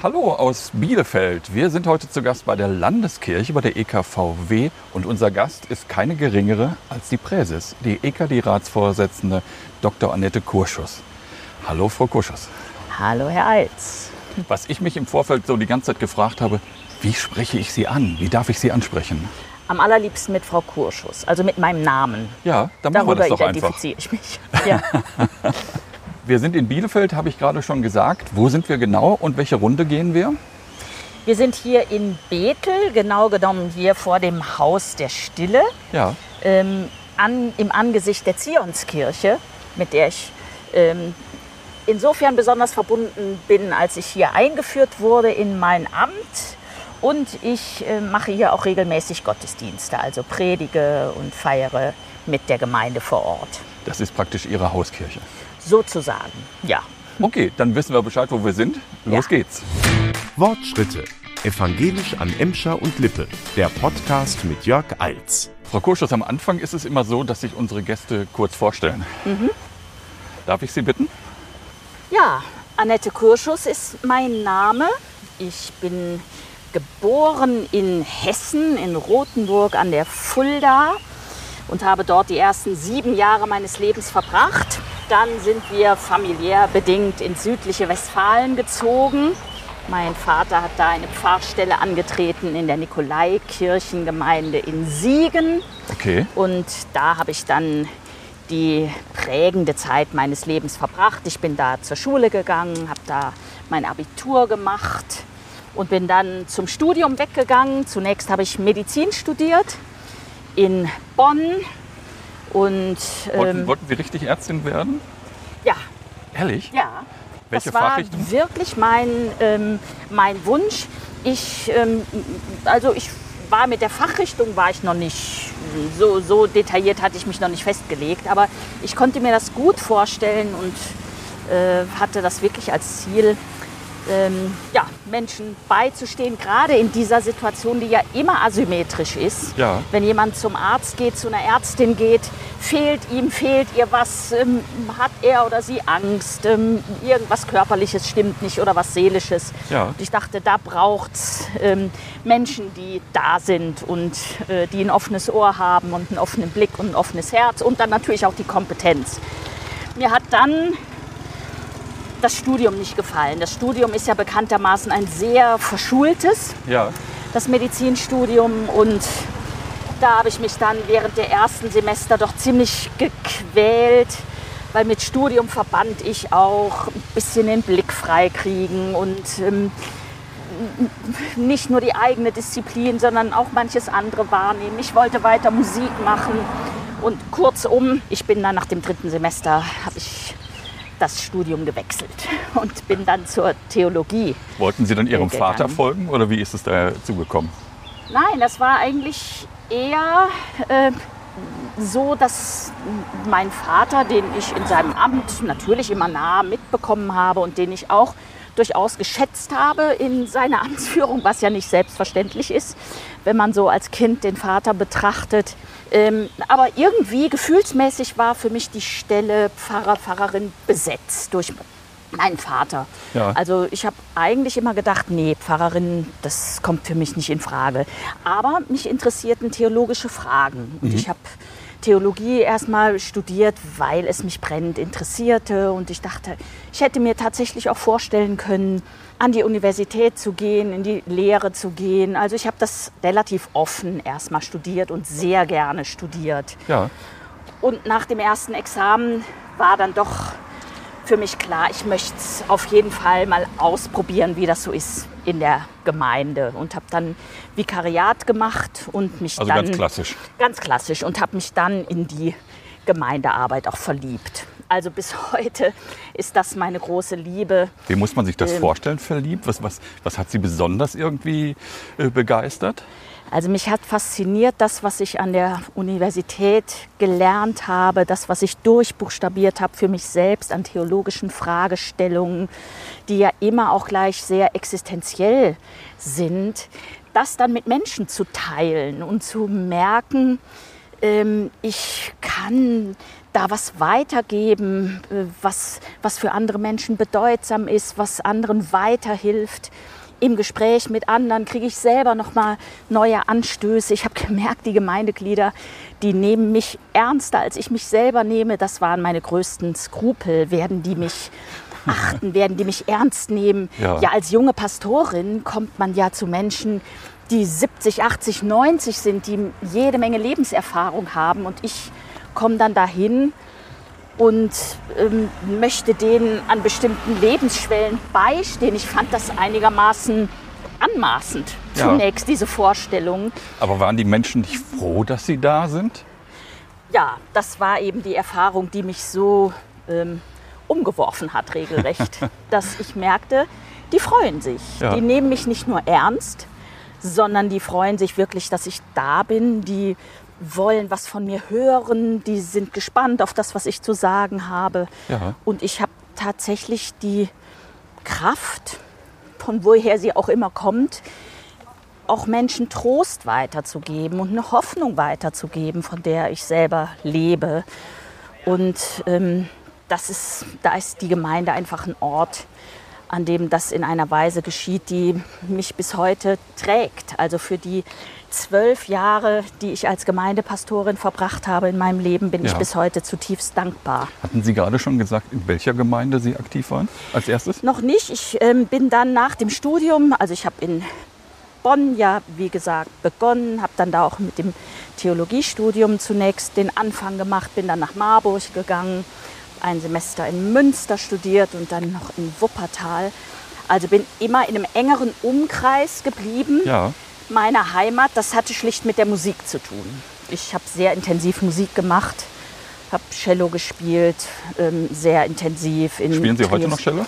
Hallo aus Bielefeld. Wir sind heute zu Gast bei der Landeskirche, bei der EKVW. Und unser Gast ist keine geringere als die Präses, die EKD-Ratsvorsitzende Dr. Annette Kurschus. Hallo, Frau Kurschus. Hallo, Herr Alz. Was ich mich im Vorfeld so die ganze Zeit gefragt habe, wie spreche ich Sie an? Wie darf ich Sie ansprechen? Am allerliebsten mit Frau Kurschus, also mit meinem Namen. Ja, dann machen wir Darüber das doch einfach. identifiziere ich mich. Ja. Wir sind in Bielefeld, habe ich gerade schon gesagt. Wo sind wir genau und welche Runde gehen wir? Wir sind hier in Bethel, genau genommen hier vor dem Haus der Stille, Ja, ähm, an, im Angesicht der Zionskirche, mit der ich ähm, insofern besonders verbunden bin, als ich hier eingeführt wurde in mein Amt. Und ich äh, mache hier auch regelmäßig Gottesdienste, also predige und feiere mit der Gemeinde vor Ort. das ist praktisch Ihre Hauskirche. Sozusagen, ja. Okay, dann wissen wir Bescheid, wo wir sind. Los Ja. geht's. Wortschritte. Evangelisch an Emscher und Lippe. Der Podcast mit Jörg Eils. Frau Kurschus, am Anfang ist es immer so, dass sich unsere Gäste kurz vorstellen. Darf ich Sie bitten? Ja, Annette Kurschus ist mein Name. Ich bin geboren in Hessen, in Rothenburg an der Fulda und habe dort die ersten sieben Jahre meines Lebens verbracht. Dann sind wir familiär bedingt ins südliche Westfalen gezogen. Mein Vater hat da eine Pfarrstelle angetreten in der Nikolaikirchengemeinde in Siegen. Okay. Und da habe ich dann die prägende Zeit meines Lebens verbracht. Ich bin da zur Schule gegangen, habe da mein Abitur gemacht und bin dann zum Studium weggegangen. Zunächst habe ich Medizin studiert in Bonn und Wollten, ähm, wollten Sie richtig Ärztin werden? ja, Ehrlich? ja. Welche das war Fachrichtung? wirklich mein, ähm, mein Wunsch. Ich, ähm, also ich war mit der Fachrichtung war ich noch nicht so, so detailliert hatte ich mich noch nicht festgelegt, aber ich konnte mir das gut vorstellen und äh, hatte das wirklich als Ziel, ähm, ja, Menschen beizustehen, gerade in dieser Situation, die ja immer asymmetrisch ist. Ja. Wenn jemand zum Arzt geht, zu einer Ärztin geht, fehlt ihm, fehlt ihr was, ähm, hat er oder sie Angst, ähm, irgendwas Körperliches stimmt nicht oder was Seelisches. Ja. Ich dachte, da braucht es ähm, Menschen, die da sind und äh, die ein offenes Ohr haben und einen offenen Blick und ein offenes Herz und dann natürlich auch die Kompetenz. Mir hat dann das Studium nicht gefallen. Das Studium ist ja bekanntermaßen ein sehr verschultes, Ja. das Medizinstudium. Und da habe ich mich dann während der ersten Semester doch ziemlich gequält, weil mit Studium verband ich auch ein bisschen den Blick freikriegen und ähm, nicht nur die eigene Disziplin, sondern auch manches andere wahrnehmen. Ich wollte weiter Musik machen und kurzum, ich bin dann nach dem dritten Semester, habe ich das Studium gewechselt und bin dann zur Theologie Wollten Sie dann Ihrem Gegangen. Vater folgen oder wie ist es dazu gekommen? Nein, das war eigentlich eher äh, so, dass mein Vater, den ich in seinem Amt natürlich immer nah mitbekommen habe und den ich auch durchaus geschätzt habe in seiner Amtsführung, was ja nicht selbstverständlich ist, wenn man so als Kind den Vater betrachtet. Ähm, aber irgendwie gefühlsmäßig war für mich die Stelle Pfarrer, Pfarrerin besetzt durch meinen Vater. Ja. Also ich habe eigentlich immer gedacht, nee, Pfarrerin, das kommt für mich nicht in Frage. Aber mich interessierten theologische Fragen. Und ich habe Theologie erstmal studiert, weil es mich brennend interessierte. Und ich dachte, ich hätte mir tatsächlich auch vorstellen können, an die Universität zu gehen, in die Lehre zu gehen. Also ich habe das relativ offen erstmal studiert und sehr gerne studiert. Ja. Und nach dem ersten Examen war dann doch für mich klar, ich möchte es auf jeden Fall mal ausprobieren, wie das so ist in der Gemeinde. Und habe dann Vikariat gemacht und mich Also dann ganz klassisch. ganz klassisch und habe mich dann in die Gemeindearbeit auch verliebt. Also bis heute ist das meine große Liebe. Wie muss man sich das Ähm. vorstellen, verliebt? Was, was, was hat Sie besonders irgendwie äh, begeistert? Also mich hat fasziniert das, was ich an der Universität gelernt habe, das, was ich durchbuchstabiert habe für mich selbst an theologischen Fragestellungen, die ja immer auch gleich sehr existenziell sind, das dann mit Menschen zu teilen und zu merken, ähm, ich kann da was weitergeben, äh, was, was für andere Menschen bedeutsam ist, was anderen weiterhilft. Im Gespräch mit anderen kriege ich selber noch mal neue Anstöße. Ich habe gemerkt, die Gemeindeglieder, die nehmen mich ernster, als ich mich selber nehme. Das waren meine größten Skrupel. Werden die mich achten, werden die mich ernst nehmen? Ja. ja, als junge Pastorin kommt man ja zu Menschen, die 70, 80, 90 sind, die jede Menge Lebenserfahrung haben. Und ich komme dann dahin und ähm, möchte denen an bestimmten Lebensschwellen beistehen. Ich fand das einigermaßen anmaßend, Ja. zunächst diese Vorstellung. Aber waren die Menschen nicht froh, dass sie da sind? Ja, das war eben die Erfahrung, die mich so ähm, umgeworfen hat, regelrecht. dass ich merkte, die freuen sich. Ja. Die nehmen mich nicht nur ernst, sondern die freuen sich wirklich, dass ich da bin. Die wollen was von mir hören. Die sind gespannt auf das, was ich zu sagen habe. Ja. Und ich habe tatsächlich die Kraft, von woher sie auch immer kommt, auch Menschen Trost weiterzugeben und eine Hoffnung weiterzugeben, von der ich selber lebe. Und ähm, das ist, da ist die Gemeinde einfach ein Ort, an dem das in einer Weise geschieht, die mich bis heute trägt. Also für die zwölf Jahre, die ich als Gemeindepastorin verbracht habe in meinem Leben, bin ich Ja. bis heute zutiefst dankbar. Hatten Sie gerade schon gesagt, in welcher Gemeinde Sie aktiv waren als erstes? Noch nicht. Ich ähm, bin dann nach dem Studium, also ich habe in Bonn ja, wie gesagt, begonnen, habe dann da auch mit dem Theologiestudium zunächst den Anfang gemacht, bin dann nach Marburg gegangen, ein Semester in Münster studiert und dann noch in Wuppertal. Also bin immer in einem engeren Umkreis geblieben Ja. Meiner Heimat. Das hatte schlicht mit der Musik zu tun. Ich habe sehr intensiv Musik gemacht, habe Cello gespielt, ähm, sehr intensiv. In Spielen Sie heute Trios. noch Cello?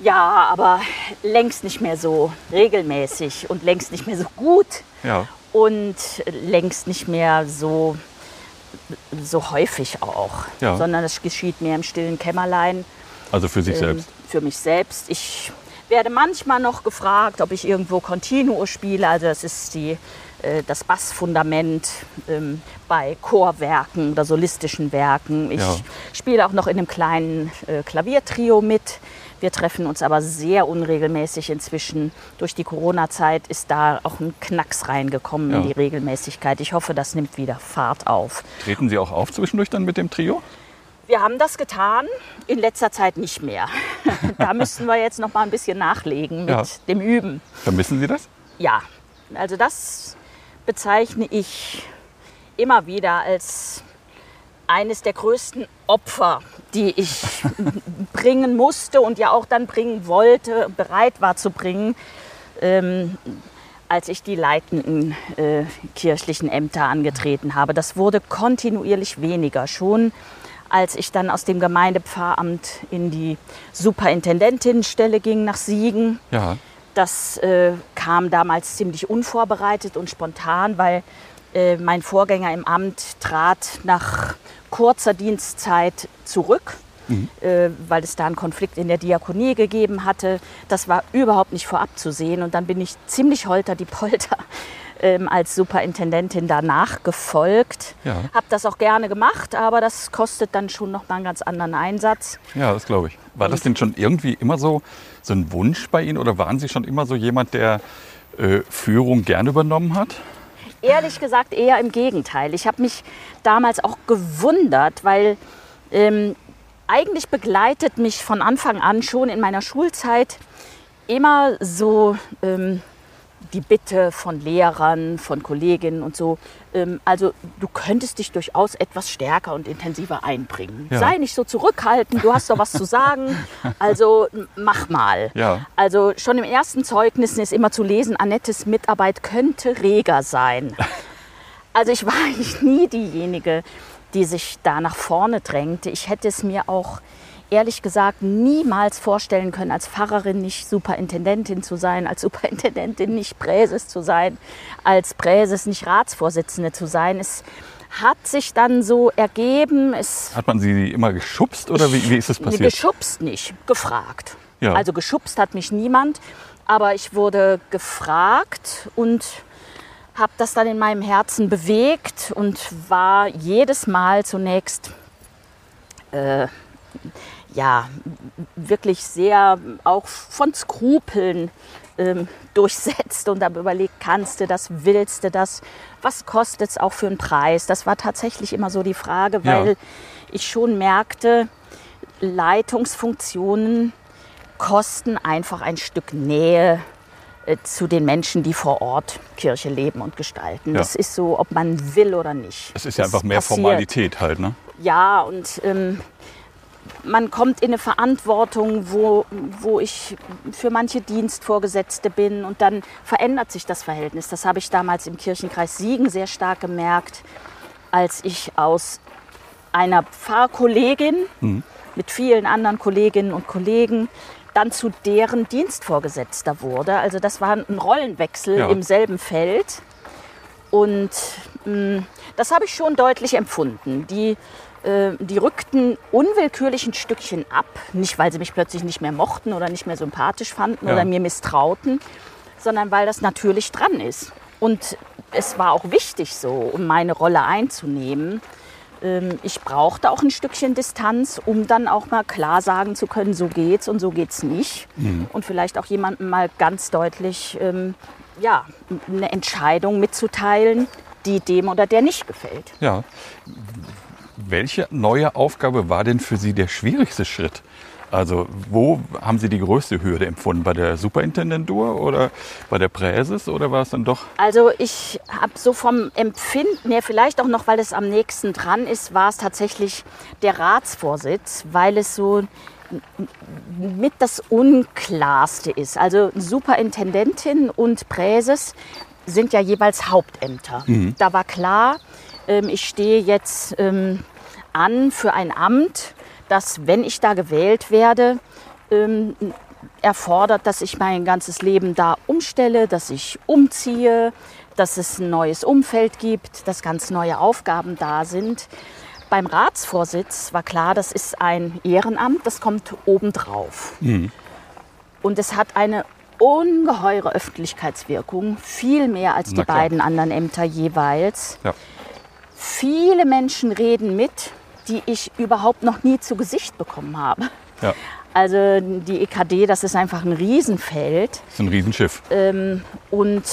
Ja, aber längst nicht mehr so regelmäßig und längst nicht mehr so gut Ja. und längst nicht mehr so, so häufig auch, Ja. sondern es geschieht mehr im stillen Kämmerlein Also für sich ähm, selbst. für mich selbst. Ich werde manchmal noch gefragt, ob ich irgendwo Continuo spiele. Also das ist die, äh, das Bassfundament ähm, bei Chorwerken oder solistischen Werken. Ich Ja. spiele auch noch in einem kleinen äh, Klaviertrio mit. Wir treffen uns aber sehr unregelmäßig inzwischen. Durch die Corona-Zeit ist da auch ein Knacks reingekommen in Ja. die Regelmäßigkeit. Ich hoffe, das nimmt wieder Fahrt auf. Treten Sie auch auf zwischendurch dann mit dem Trio? Wir haben das getan, in letzter Zeit nicht mehr. da müssten wir jetzt noch mal ein bisschen nachlegen mit Ja. dem Üben. Vermissen Sie das? Ja, also das bezeichne ich immer wieder als eines der größten Opfer, die ich bringen musste und ja auch dann bringen wollte, bereit war zu bringen, ähm, als ich die leitenden äh, kirchlichen Ämter angetreten habe. Das wurde kontinuierlich weniger. Schon als ich dann aus dem Gemeindepfarramt in die Superintendentinnenstelle ging nach Siegen, Ja. das äh, kam damals ziemlich unvorbereitet und spontan, weil äh, mein Vorgänger im Amt trat nach kurzer Dienstzeit zurück, äh, weil es da einen Konflikt in der Diakonie gegeben hatte. Das war überhaupt nicht vorab zu sehen und dann bin ich ziemlich holter die Polter ähm, als Superintendentin danach gefolgt. Ja. Habe das auch gerne gemacht, aber das kostet dann schon noch mal einen ganz anderen Einsatz. Ja, das glaube ich. War das denn schon irgendwie immer so, so ein Wunsch bei Ihnen oder waren Sie schon immer so jemand, der äh, Führung gern übernommen hat? Ehrlich gesagt eher im Gegenteil. Ich habe mich damals auch gewundert, weil ähm, eigentlich begleitet mich von Anfang an schon in meiner Schulzeit immer so ähm, die Bitte von Lehrern, von Kolleginnen und so. Ähm, also du könntest dich durchaus etwas stärker und intensiver einbringen. Ja. Sei nicht so zurückhaltend, du hast doch was zu sagen. Also mach mal. Ja. Also schon im ersten Zeugnis ist immer zu lesen, Annettes Mitarbeit könnte reger sein. Also ich war eigentlich nie diejenige, die sich da nach vorne drängte. Ich hätte es mir auch ehrlich gesagt niemals vorstellen können, als Pfarrerin nicht Superintendentin zu sein, als Superintendentin nicht Präses zu sein, als Präses nicht Ratsvorsitzende zu sein. Es hat sich dann so ergeben, es Hat man Sie immer geschubst oder wie, wie ist Nee, passiert? Geschubst nicht, gefragt. Ja. Also geschubst hat mich niemand, aber ich wurde gefragt und habe das dann in meinem Herzen bewegt und war jedes Mal zunächst äh, ja, wirklich sehr auch von Skrupeln ähm, durchsetzt und dann überlegt, kannst du das, willst du das, was kostet es auch für einen Preis? Das war tatsächlich immer so die Frage, weil Ja. ich schon merkte, Leitungsfunktionen kosten einfach ein Stück Nähe äh, zu den Menschen, die vor Ort Kirche leben und gestalten. Ja. Das ist so, ob man will oder nicht. Es ist ja einfach mehr passiert. Formalität halt, ne? Ja, und ähm, man kommt in eine Verantwortung, wo, wo ich für manche Dienstvorgesetzte bin und dann verändert sich das Verhältnis. Das habe ich damals im Kirchenkreis Siegen sehr stark gemerkt, als ich aus einer Pfarrkollegin mit vielen anderen Kolleginnen und Kollegen dann zu deren Dienstvorgesetzter wurde. Also das war ein Rollenwechsel Ja. im selben Feld. Und mh, das habe ich schon deutlich empfunden. Die, die rückten unwillkürlich ein Stückchen ab. Nicht, weil sie mich plötzlich nicht mehr mochten oder nicht mehr sympathisch fanden Ja. oder mir misstrauten, sondern weil das natürlich dran ist. Und es war auch wichtig so, um meine Rolle einzunehmen. Ähm, Ich brauchte auch ein Stückchen Distanz, um dann auch mal klar sagen zu können, so geht's und so geht's nicht. Und vielleicht auch jemandem mal ganz deutlich ähm, ja, eine Entscheidung mitzuteilen, die dem oder der nicht gefällt. Ja. Welche neue Aufgabe war denn für Sie der schwierigste Schritt? Also wo haben Sie die größte Hürde empfunden? Bei der Superintendentur oder bei der Präses oder war es dann doch? Also ich habe so vom Empfinden her, vielleicht auch noch, weil es am nächsten dran ist, war es tatsächlich der Ratsvorsitz, weil es so mit das Unklarste ist. Also Superintendentin und Präses sind ja jeweils Hauptämter. Da war klar, ich stehe jetzt ähm, an für ein Amt, das, wenn ich da gewählt werde, ähm, erfordert, dass ich mein ganzes Leben da umstelle, dass ich umziehe, dass es ein neues Umfeld gibt, dass ganz neue Aufgaben da sind. Beim Ratsvorsitz war klar, das ist ein Ehrenamt, das kommt obendrauf. Und es hat eine ungeheure Öffentlichkeitswirkung, viel mehr als Na die klar. beiden anderen Ämter jeweils. Ja. Viele Menschen reden mit, die ich überhaupt noch nie zu Gesicht bekommen habe. Ja. Also die EKD, das ist einfach ein Riesenfeld. Das ist ein Riesenschiff. Und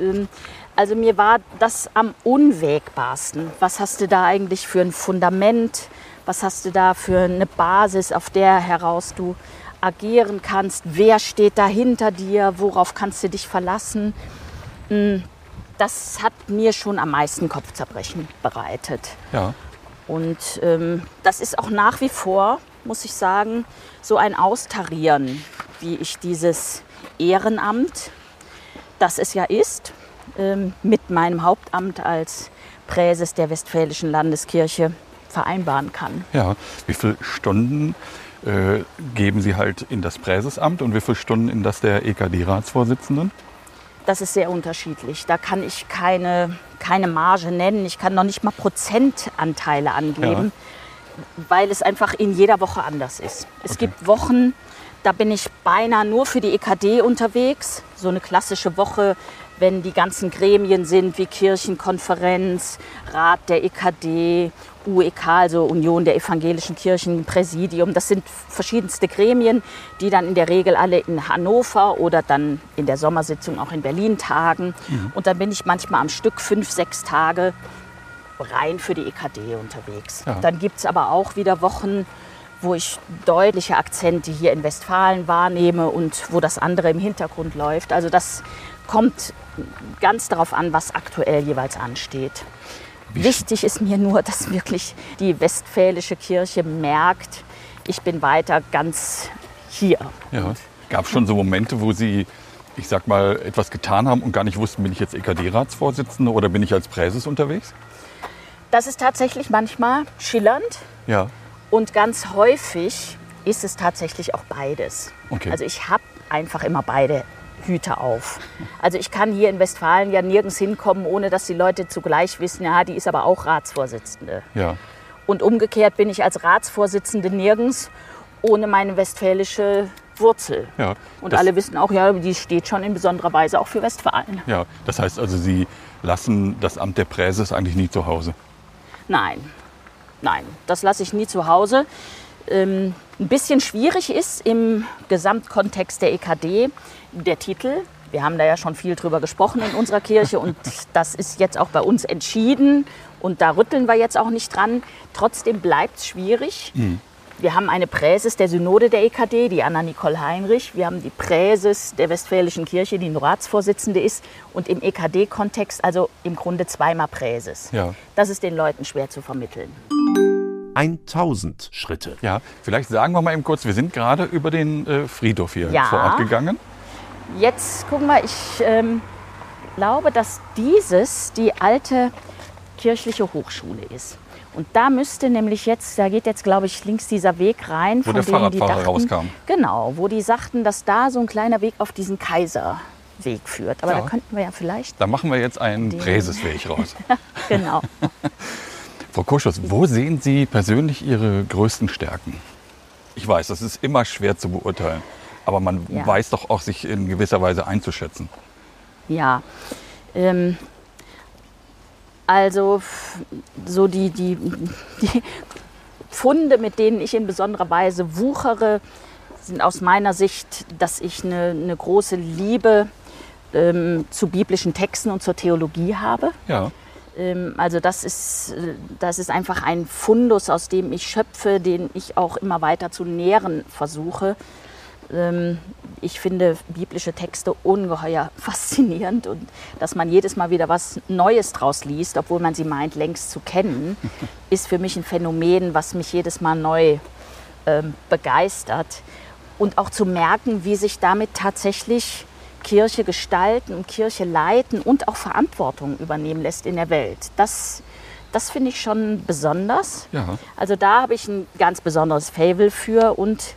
ähm, also mir war das am unwägbarsten. Was hast du da eigentlich für ein Fundament? Was hast du da für eine Basis, auf der heraus du agieren kannst? Wer steht da hinter dir? Worauf kannst du dich verlassen? Mm, Das hat mir schon am meisten Kopfzerbrechen bereitet. Ja. Und ähm, das ist auch nach wie vor, muss ich sagen, so ein Austarieren, wie ich dieses Ehrenamt, das es ja ist, ähm, mit meinem Hauptamt als Präses der Westfälischen Landeskirche vereinbaren kann. Ja. Wie viele Stunden äh, geben Sie halt in das Präsesamt und wie viele Stunden in das der EKD-Ratsvorsitzenden? Das ist sehr unterschiedlich. Da kann ich keine, keine Marge nennen. Ich kann noch nicht mal Prozentanteile angeben, weil es einfach in jeder Woche anders ist. Es Okay. gibt Wochen, da bin ich beinahe nur für die EKD unterwegs. So eine klassische Woche, wenn die ganzen Gremien sind, wie Kirchenkonferenz, Rat der EKD, UEK, also Union der Evangelischen Kirchen, Präsidium. Das sind verschiedenste Gremien, die dann in der Regel alle in Hannover oder dann in der Sommersitzung auch in Berlin tagen. Und dann bin ich manchmal am Stück fünf, sechs Tage rein für die EKD unterwegs. Ja. Dann gibt es aber auch wieder Wochen, wo ich deutliche Akzente hier in Westfalen wahrnehme und wo das andere im Hintergrund läuft. Also das kommt ganz darauf an, was aktuell jeweils ansteht. Wichtig ist mir nur, dass wirklich die westfälische Kirche merkt, ich bin weiter ganz hier. Ja. Gab es schon so Momente, wo Sie, ich sag mal, etwas getan haben und gar nicht wussten, bin ich jetzt EKD-Ratsvorsitzende oder bin ich als Präses unterwegs? Das ist tatsächlich manchmal schillernd Ja. und ganz häufig ist es tatsächlich auch beides. Okay. Also ich habe einfach immer beide Hüte auf. Also ich kann hier in Westfalen ja nirgends hinkommen, ohne dass die Leute zugleich wissen, ja, die ist aber auch Ratsvorsitzende. Ja. Und umgekehrt bin ich als Ratsvorsitzende nirgends ohne meine westfälische Wurzel. Ja. Und alle wissen auch, ja, die steht schon in besonderer Weise auch für Westfalen. Ja, das heißt also, Sie lassen das Amt der Präses eigentlich nie zu Hause. Nein. nein, das lasse ich nie zu Hause. Ähm, ein bisschen schwierig ist im Gesamtkontext der EKD der Titel. Wir haben da ja schon viel drüber gesprochen in unserer Kirche und das ist jetzt auch bei uns entschieden und da rütteln wir jetzt auch nicht dran. Trotzdem bleibt es schwierig. Mhm. Wir haben eine Präses der Synode der EKD, die Anna-Nicole Heinrich. Wir haben die Präses der Westfälischen Kirche, die nur Ratsvorsitzende ist. Und im EKD-Kontext also im Grunde zweimal Präses. Ja. Das ist den Leuten schwer zu vermitteln. 1000 Schritte. Ja, vielleicht sagen wir mal eben kurz, wir sind gerade über den äh, Friedhof hier ja. vor Ort gegangen. Jetzt gucken wir, ich ähm, glaube, dass dieses die alte kirchliche Hochschule ist. Und da müsste nämlich jetzt, da geht jetzt, glaube ich, links dieser Weg rein, wo von der denen Fahrradfahrer die dachten, rauskam. Genau, wo die sagten, dass da so ein kleiner Weg auf diesen Kaiserweg führt. Aber ja. da könnten wir ja vielleicht. Da machen wir jetzt einen. Präsesweg raus. genau. Frau Kurschus, wo sehen Sie persönlich Ihre größten Stärken? Ich weiß, das ist immer schwer zu beurteilen, aber man ja. weiß doch auch, sich in gewisser Weise einzuschätzen. Ja, ähm, also so die, die, die Funde, mit denen ich in besonderer Weise wuchere, sind aus meiner Sicht, dass ich eine, eine große Liebe ähm, zu biblischen Texten und zur Theologie habe. Ja. Ähm, also das ist, das ist einfach ein Fundus, aus dem ich schöpfe, den ich auch immer weiter zu nähren versuche. Ähm, ich finde biblische Texte ungeheuer faszinierend und dass man jedes Mal wieder was Neues draus liest, obwohl man sie meint, längst zu kennen, ist für mich ein Phänomen, was mich jedes Mal neu ähm, begeistert. Und auch zu merken, wie sich damit tatsächlich Kirche gestalten und Kirche leiten und auch Verantwortung übernehmen lässt in der Welt. Das, das finde ich schon besonders. Ja. Also da habe ich ein ganz besonderes Fable für und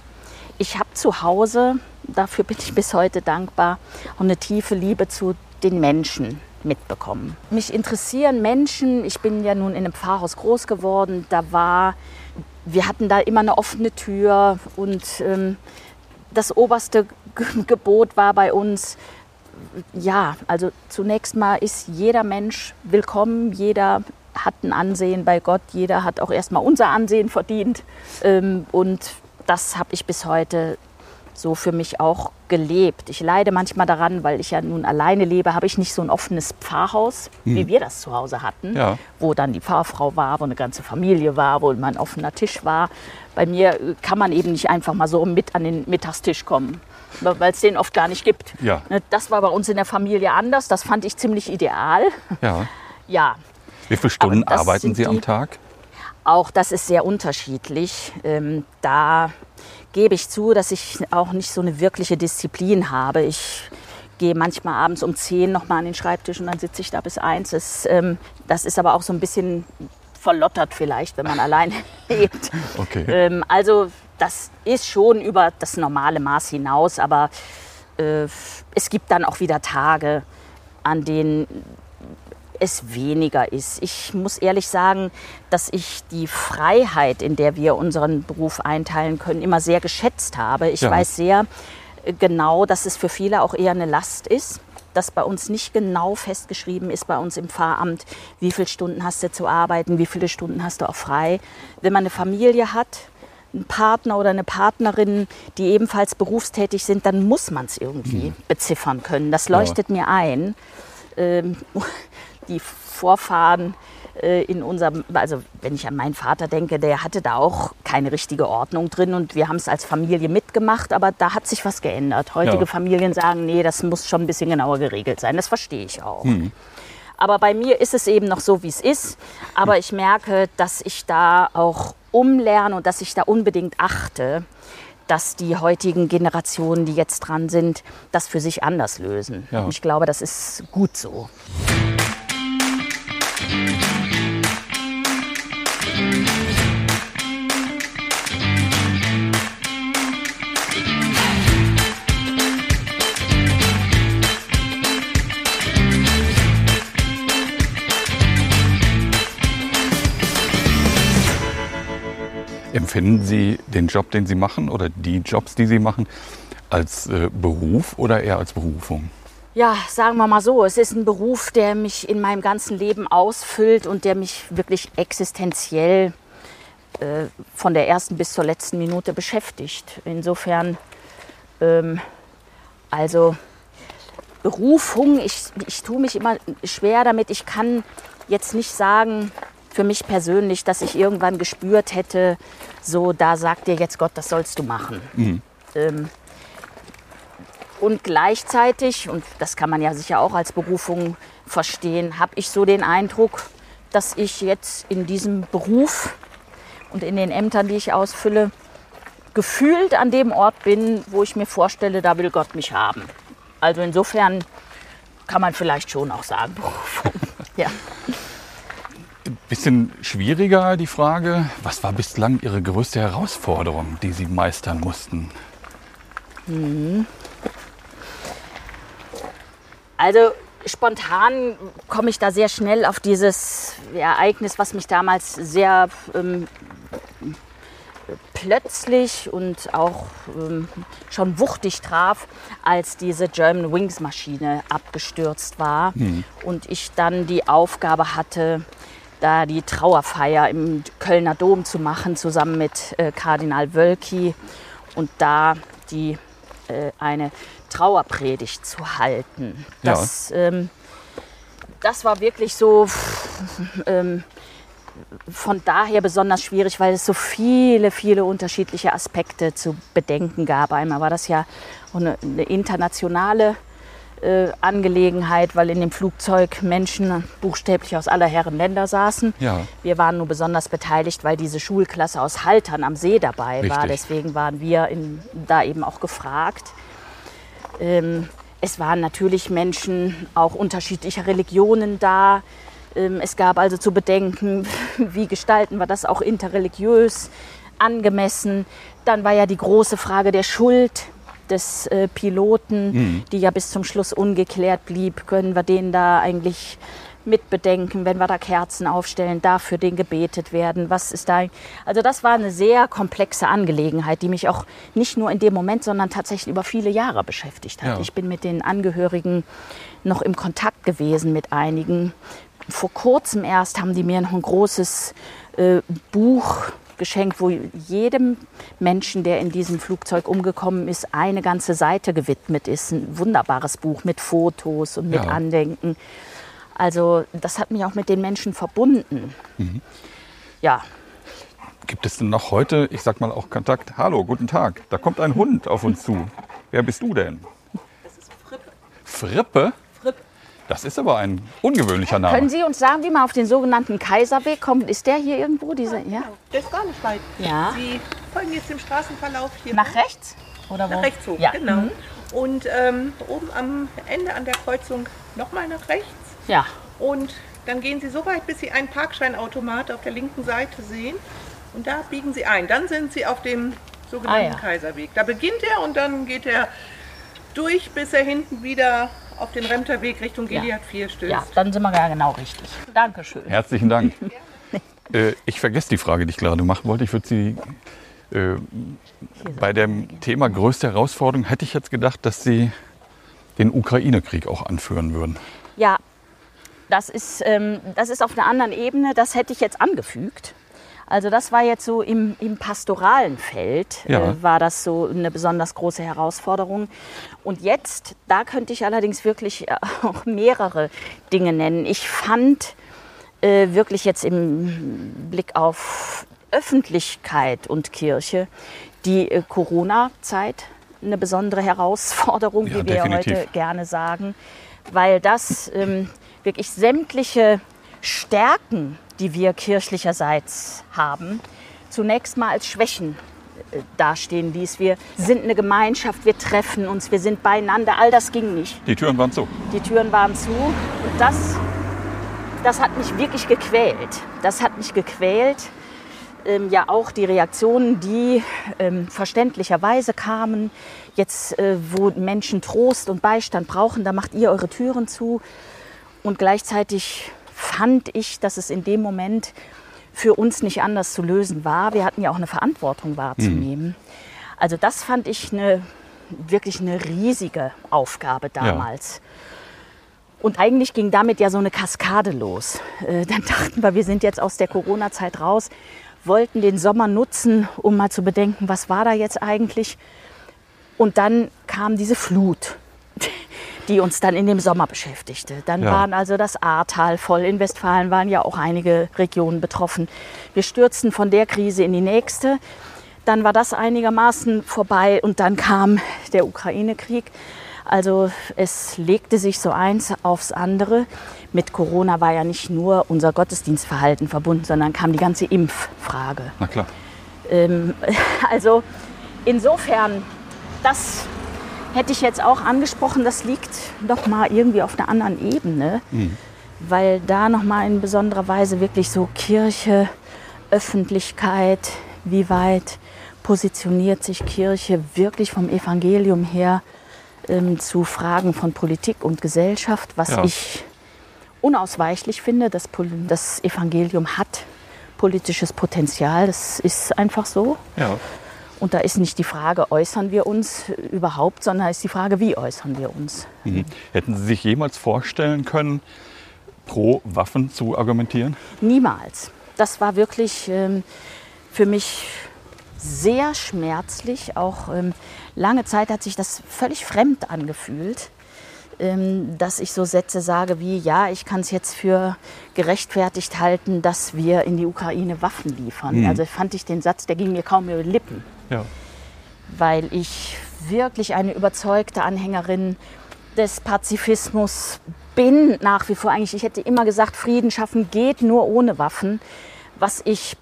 ich habe zu Hause, dafür bin ich bis heute dankbar, auch eine tiefe Liebe zu den Menschen mitbekommen. Mich interessieren Menschen. Ich bin ja nun in einem Pfarrhaus groß geworden. Da war, wir hatten da immer eine offene Tür und ähm, das oberste Gebot war bei uns, ja, also zunächst mal ist jeder Mensch willkommen, jeder hat ein Ansehen bei Gott, jeder hat auch erstmal unser Ansehen verdient. Ähm, und das habe ich bis heute so für mich auch gelebt. Ich leide manchmal daran, weil ich ja nun alleine lebe, habe ich nicht so ein offenes Pfarrhaus, hm. wie wir das zu Hause hatten, ja. wo dann die Pfarrfrau war, wo eine ganze Familie war, wo mein offener Tisch war. Bei mir kann man eben nicht einfach mal so mit an den Mittagstisch kommen, weil es den oft gar nicht gibt. Ja. Ne, das war bei uns in der Familie anders. Das fand ich ziemlich ideal. Ja. ja. Wie viele Stunden arbeiten Sie am Tag? Auch das ist sehr unterschiedlich. Ähm, da gebe ich zu, dass ich auch nicht so eine wirkliche Disziplin habe. Ich gehe manchmal abends um 10 noch mal an den Schreibtisch und dann sitze ich da bis eins. Das, ähm, das ist aber auch so ein bisschen verlottert vielleicht, wenn man allein lebt. Okay. Ähm, also das ist schon über das normale Maß hinaus, aber äh, es gibt dann auch wieder Tage, an denen es weniger ist. Ich muss ehrlich sagen, dass ich die Freiheit, in der wir unseren Beruf einteilen können, immer sehr geschätzt habe. Ich ja. weiß sehr äh, genau, dass es für viele auch eher eine Last ist dass bei uns nicht genau festgeschrieben ist, bei uns im Pfarramt, wie viele Stunden hast du zu arbeiten, wie viele Stunden hast du auch frei. Wenn man eine Familie hat, einen Partner oder eine Partnerin, die ebenfalls berufstätig sind, dann muss man es irgendwie mhm. beziffern können. Das leuchtet ja. mir ein. Ähm, die Vorfahren äh, in unserem, also wenn ich an meinen Vater denke, der hatte da auch keine richtige Ordnung drin und wir haben es als Familie mitgemacht, aber da hat sich was geändert. Heutige ja. Familien sagen, nee, das muss schon ein bisschen genauer geregelt sein. Das verstehe ich auch. Hm. Aber bei mir ist es eben noch so, wie es ist. Aber ich merke, dass ich da auch umlerne und dass ich da unbedingt achte, dass die heutigen Generationen, die jetzt dran sind, das für sich anders lösen. Ja. ich glaube, das ist gut so. Empfinden Sie den Job, den Sie machen oder die Jobs, die Sie machen, als äh, Beruf oder eher als Berufung? ja, sagen wir mal so, es ist ein Beruf, der mich in meinem ganzen Leben ausfüllt und der mich wirklich existenziell äh, von der ersten bis zur letzten Minute beschäftigt. Insofern, ähm, also Berufung, ich, ich tue mich immer schwer damit. Ich kann jetzt nicht sagen, für mich persönlich, dass ich irgendwann gespürt hätte, so da sagt dir jetzt Gott, das sollst du machen. Mhm. Ähm, und gleichzeitig, und das kann man ja sicher auch als Berufung verstehen, habe ich so den Eindruck, dass ich jetzt in diesem Beruf und in den Ämtern, die ich ausfülle, gefühlt an dem Ort bin, wo ich mir vorstelle, da will Gott mich haben. Also insofern kann man vielleicht schon auch sagen, Berufung. ja. Bisschen schwieriger die Frage, was war bislang Ihre größte Herausforderung, die Sie meistern mussten? Also spontan komme ich da sehr schnell auf dieses Ereignis, was mich damals sehr ähm, plötzlich und auch ähm, schon wuchtig traf, als diese German Wings Maschine abgestürzt war und ich dann die Aufgabe hatte, da die Trauerfeier im Kölner Dom zu machen, zusammen mit äh, Kardinal Wölki und da die äh, eine Trauerpredigt zu halten. Ja. Das, ähm, das war wirklich so ähm, von daher besonders schwierig, weil es so viele, viele unterschiedliche Aspekte zu bedenken gab. Einmal war das ja eine, eine internationale äh, Angelegenheit, weil in dem Flugzeug Menschen buchstäblich aus aller Herren Länder saßen. Ja. Wir waren nur besonders beteiligt, weil diese Schulklasse aus Haltern am See dabei war. Richtig. Deswegen waren wir in, da eben auch gefragt. Ähm, es waren natürlich Menschen auch unterschiedlicher Religionen da. Ähm, es gab also zu bedenken, wie gestalten wir das auch interreligiös angemessen. Dann war ja die große Frage der Schuld des äh, Piloten, die ja bis zum Schluss ungeklärt blieb. Können wir den da eigentlich mitbedenken, wenn wir da Kerzen aufstellen, darf für den gebetet werden? Was ist da? Also das war eine sehr komplexe Angelegenheit, die mich auch nicht nur in dem Moment, sondern tatsächlich über viele Jahre beschäftigt hat. Ja. Ich bin mit den Angehörigen noch im Kontakt gewesen mit einigen. Vor kurzem erst haben die mir noch ein großes äh, Buch geschenkt, wo jedem Menschen, der in diesem Flugzeug umgekommen ist, eine ganze Seite gewidmet ist. Ein wunderbares Buch mit Fotos und mit Ja. Andenken. Also das hat mich auch mit den Menschen verbunden. Ja, Gibt es denn noch heute, ich sag mal auch Kontakt? Hallo, guten Tag, da kommt ein Hund auf uns zu. Wer bist du denn? Das ist Frippe. Frippe? Das ist aber ein ungewöhnlicher Name. können Sie uns sagen, wie man auf den sogenannten Kaiserweg kommt? Ist der hier irgendwo? Diese, ja? Genau. Der ist gar nicht weit. Ja. Sie folgen jetzt dem Straßenverlauf hier Nach rechts? Oder wo? nach rechts hoch. Ja. Genau. Mhm. Und ähm, oben am Ende an der Kreuzung nochmal nach rechts. Ja. Und dann gehen Sie so weit, bis Sie einen Parkscheinautomat auf der linken Seite sehen. Und da biegen Sie ein. Dann sind Sie auf dem sogenannten Ah, ja. Kaiserweg. Da beginnt er und dann geht er durch, bis er hinten wieder auf den Remterweg Richtung Ja. Gilead 4 stößt. Ja, dann sind wir ja genau richtig. Dankeschön. Herzlichen Dank. äh, ich vergesse die Frage, die ich gerade machen wollte. Ich würde Sie äh, bei dem Thema größte Herausforderung hätte ich jetzt gedacht, dass Sie den Ukraine-Krieg auch anführen würden. Ja, das ist, ähm, das ist auf einer anderen Ebene. Das hätte ich jetzt angefügt. Also das war jetzt so im, im pastoralen Feld, Ja. äh, war das so eine besonders große Herausforderung. Und jetzt, da könnte ich allerdings wirklich äh, auch mehrere Dinge nennen. Ich fand äh, wirklich jetzt im Blick auf Öffentlichkeit und Kirche die äh, Corona-Zeit eine besondere Herausforderung, Ja, wie wir definitiv. heute gerne sagen, weil das ähm, wirklich sämtliche Stärken, die wir kirchlicherseits haben, zunächst mal als Schwächen dastehen ließ. Wir sind eine Gemeinschaft, wir treffen uns, wir sind beieinander. All das ging nicht. Die Türen waren zu. Die Türen waren zu und das, das hat mich wirklich gequält. Das hat mich gequält. Ähm, ja, auch die Reaktionen, die ähm, verständlicherweise kamen, jetzt, äh, wo Menschen Trost und Beistand brauchen, da macht ihr eure Türen zu. Und gleichzeitig fand ich, dass es in dem Moment für uns nicht anders zu lösen war. Wir hatten ja auch eine Verantwortung wahrzunehmen. Also das fand ich eine, wirklich eine riesige Aufgabe damals. Und eigentlich ging damit ja so eine Kaskade los. Äh, dann dachten wir, wir sind jetzt aus der Corona-Zeit raus. wollten den Sommer nutzen, um mal zu bedenken, was war da jetzt eigentlich. Und dann kam diese Flut, die uns dann in dem Sommer beschäftigte. Dann Ja. waren also das Ahrtal voll. In Westfalen waren ja auch einige Regionen betroffen. Wir stürzten von der Krise in die nächste. Dann war das einigermaßen vorbei und dann kam der Ukraine-Krieg. Also es legte sich so eins aufs andere. Mit Corona war ja nicht nur unser Gottesdienstverhalten verbunden, sondern kam die ganze Impffrage. Na klar. Ähm, also insofern, das hätte ich jetzt auch angesprochen, das liegt doch mal irgendwie auf einer anderen Ebene, weil da noch mal in besonderer Weise wirklich so Kirche, Öffentlichkeit, wie weit positioniert sich Kirche wirklich vom Evangelium her ähm, zu Fragen von Politik und Gesellschaft, was Ja. ich unausweichlich finde. Das, Pol- das Evangelium hat politisches Potenzial, das ist einfach so. Ja. Und da ist nicht die Frage, äußern wir uns überhaupt, sondern ist die Frage, wie äußern wir uns. Mhm. Hätten Sie sich jemals vorstellen können, pro Waffen zu argumentieren? Niemals. Das war wirklich ähm, für mich sehr schmerzlich. Auch ähm, lange Zeit hat sich das völlig fremd angefühlt, ähm, dass ich so Sätze sage wie, ja, ich kann es jetzt für gerechtfertigt halten, dass wir in die Ukraine Waffen liefern. Mhm. Also fand ich den Satz, der ging mir kaum über die Lippen. Ja. weil ich wirklich eine überzeugte Anhängerin des Pazifismus bin, nach wie vor eigentlich. Ich hätte immer gesagt, Frieden schaffen geht nur ohne Waffen, was ich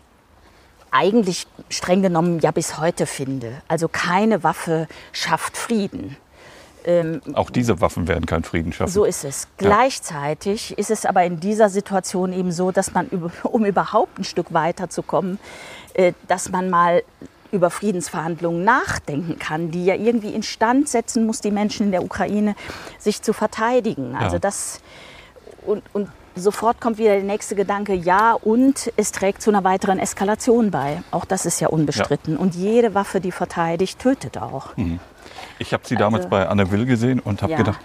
eigentlich streng genommen ja bis heute finde. Also keine Waffe schafft Frieden. Auch diese Waffen werden keinen Frieden schaffen. So ist es. Gleichzeitig ist es aber in dieser Situation eben so, dass man, um überhaupt ein Stück weiterzukommen, äh, dass man mal über Friedensverhandlungen nachdenken kann, die ja irgendwie instand setzen muss, die Menschen in der Ukraine sich zu verteidigen. Also Ja. das und, und sofort kommt wieder der nächste Gedanke, ja, und es trägt zu einer weiteren Eskalation bei. Auch das ist ja unbestritten. Und jede Waffe, die verteidigt, tötet auch. Ich habe sie damals Also- bei Anne Will gesehen und habe Ja. gedacht,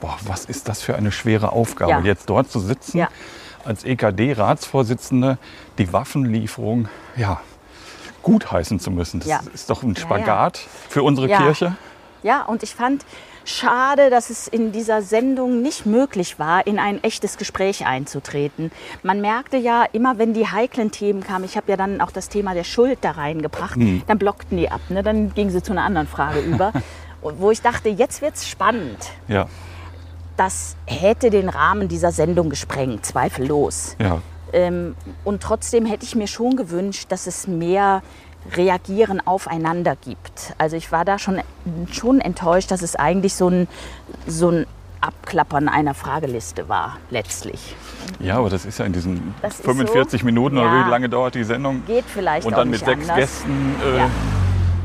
boah, was ist das für eine schwere Aufgabe, Ja. jetzt dort zu sitzen, Ja. als EKD-Ratsvorsitzende die Waffenlieferung ja, gutheißen zu müssen. Das Ja. ist doch ein Ja, ja. Spagat für unsere Ja. Kirche. Ja, und ich fand schade, dass es in dieser Sendung nicht möglich war, in ein echtes Gespräch einzutreten. Man merkte ja immer, wenn die heiklen Themen kamen, ich habe ja dann auch das Thema der Schuld da reingebracht, Hm. dann blockten die ab. Ne? Dann gingen sie zu einer anderen Frage über. Wo ich dachte, jetzt wird's spannend. Ja, Das hätte den Rahmen dieser Sendung gesprengt, zweifellos. ja. Ähm, und trotzdem hätte ich mir schon gewünscht, dass es mehr Reagieren aufeinander gibt. Also ich war da schon, schon enttäuscht, dass es eigentlich so ein, so ein Abklappern einer Frageliste war, letztlich. Ja, aber das ist ja in diesen Das ist 45 so. Minuten oder Ja. wie lange dauert die Sendung? Geht vielleicht Und dann mit sechs anders. Gästen, äh, Ja.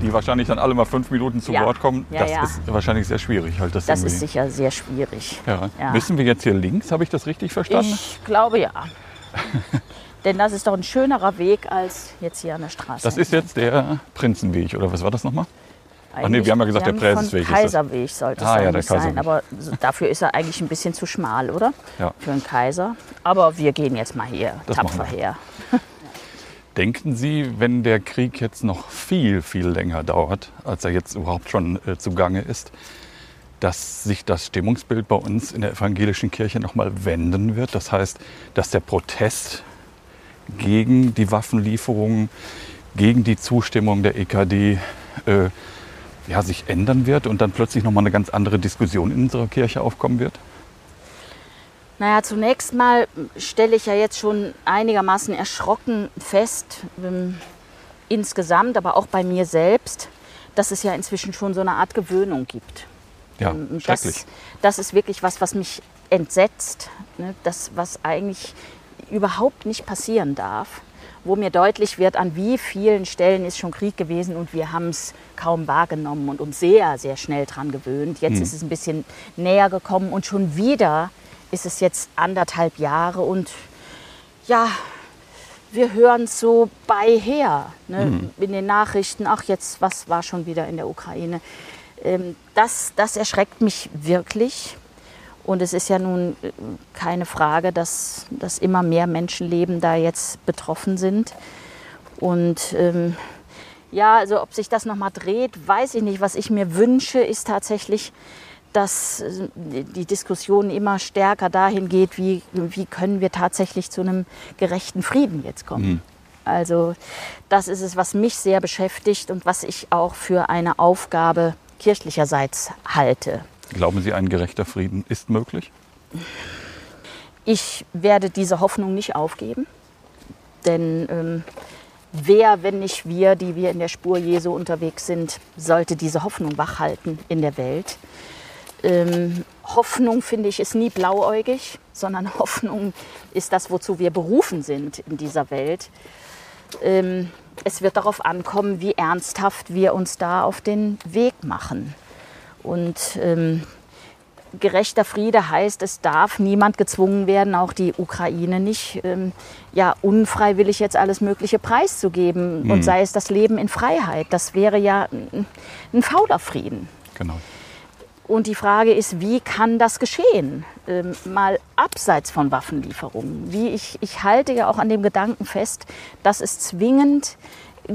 die wahrscheinlich dann alle mal fünf Minuten zu Ja. Wort kommen. Ja, das ja. ist wahrscheinlich sehr schwierig. Halt das Das ist sicher sehr schwierig. Müssen wir jetzt hier links? Habe ich das richtig verstanden? Ich glaube ja. Denn das ist doch ein schönerer Weg als jetzt hier an der Straße. Das ist jetzt der Prinzenweg, oder was war das nochmal? nee, Eigentlich- wir haben ja gesagt, der Präsesweg ist Von. Kaiserweg sollte es Ah, ja, der eigentlich sein. Kaiserweg. Aber dafür ist er eigentlich ein bisschen zu schmal, oder? Ja. Für einen Kaiser. Aber wir gehen jetzt mal hier Das tapfer her. Denken Sie, wenn der Krieg jetzt noch viel, viel länger dauert, als er jetzt überhaupt schon äh, zugange ist, dass sich das Stimmungsbild bei uns in der evangelischen Kirche nochmal wenden wird? Das heißt, dass der Protest gegen die Waffenlieferungen, gegen die Zustimmung der EKD äh, ja, sich ändern wird und dann plötzlich nochmal eine ganz andere Diskussion in unserer Kirche aufkommen wird? Naja, zunächst mal stelle ich ja jetzt schon einigermaßen erschrocken fest, ähm, insgesamt, aber auch bei mir selbst, dass es ja inzwischen schon so eine Art Gewöhnung gibt. Ja, Ähm. Das, das ist wirklich was, was mich entsetzt. Ne? Das, was eigentlich überhaupt nicht passieren darf. Wo mir deutlich wird, an wie vielen Stellen ist schon Krieg gewesen und wir haben es kaum wahrgenommen und uns sehr, sehr schnell dran gewöhnt. Jetzt ist es ein bisschen näher gekommen und schon wieder ist es jetzt anderthalb Jahre und ja, wir hören es so beiher ne? in den Nachrichten. Ach, jetzt, was war schon wieder in der Ukraine? Ähm, das, das erschreckt mich wirklich. Und es ist ja nun äh, keine Frage, dass, dass immer mehr Menschenleben da jetzt betroffen sind. Und ähm, ja, also ob sich das nochmal dreht, weiß ich nicht. Was ich mir wünsche, ist tatsächlich, dass äh, die Diskussion immer stärker dahin geht, wie, wie können wir tatsächlich zu einem gerechten Frieden jetzt kommen. Mhm. Also das ist es, was mich sehr beschäftigt und was ich auch für eine Aufgabe kirchlicherseits halte. Glauben Sie, ein gerechter Frieden ist möglich? Ich werde diese Hoffnung nicht aufgeben, denn ähm, wer, wenn nicht wir, die wir in der Spur Jesu unterwegs sind, sollte diese Hoffnung wachhalten in der Welt. Ähm, Hoffnung, finde ich, ist nie blauäugig, sondern Hoffnung ist das, wozu wir berufen sind in dieser Welt. Ähm, es wird darauf ankommen, wie ernsthaft wir uns da auf den Weg machen. Und ähm, gerechter Friede heißt, es darf niemand gezwungen werden, auch die Ukraine nicht, ähm, ja, unfreiwillig jetzt alles Mögliche preiszugeben. Mhm. Und sei es das Leben in Freiheit. Das wäre ja ein, ein fauler Frieden. Genau. Und die Frage ist, wie kann das geschehen? Ähm, mal abseits von Waffenlieferungen. Wie ich, ich halte ja auch an dem Gedanken fest, dass es zwingend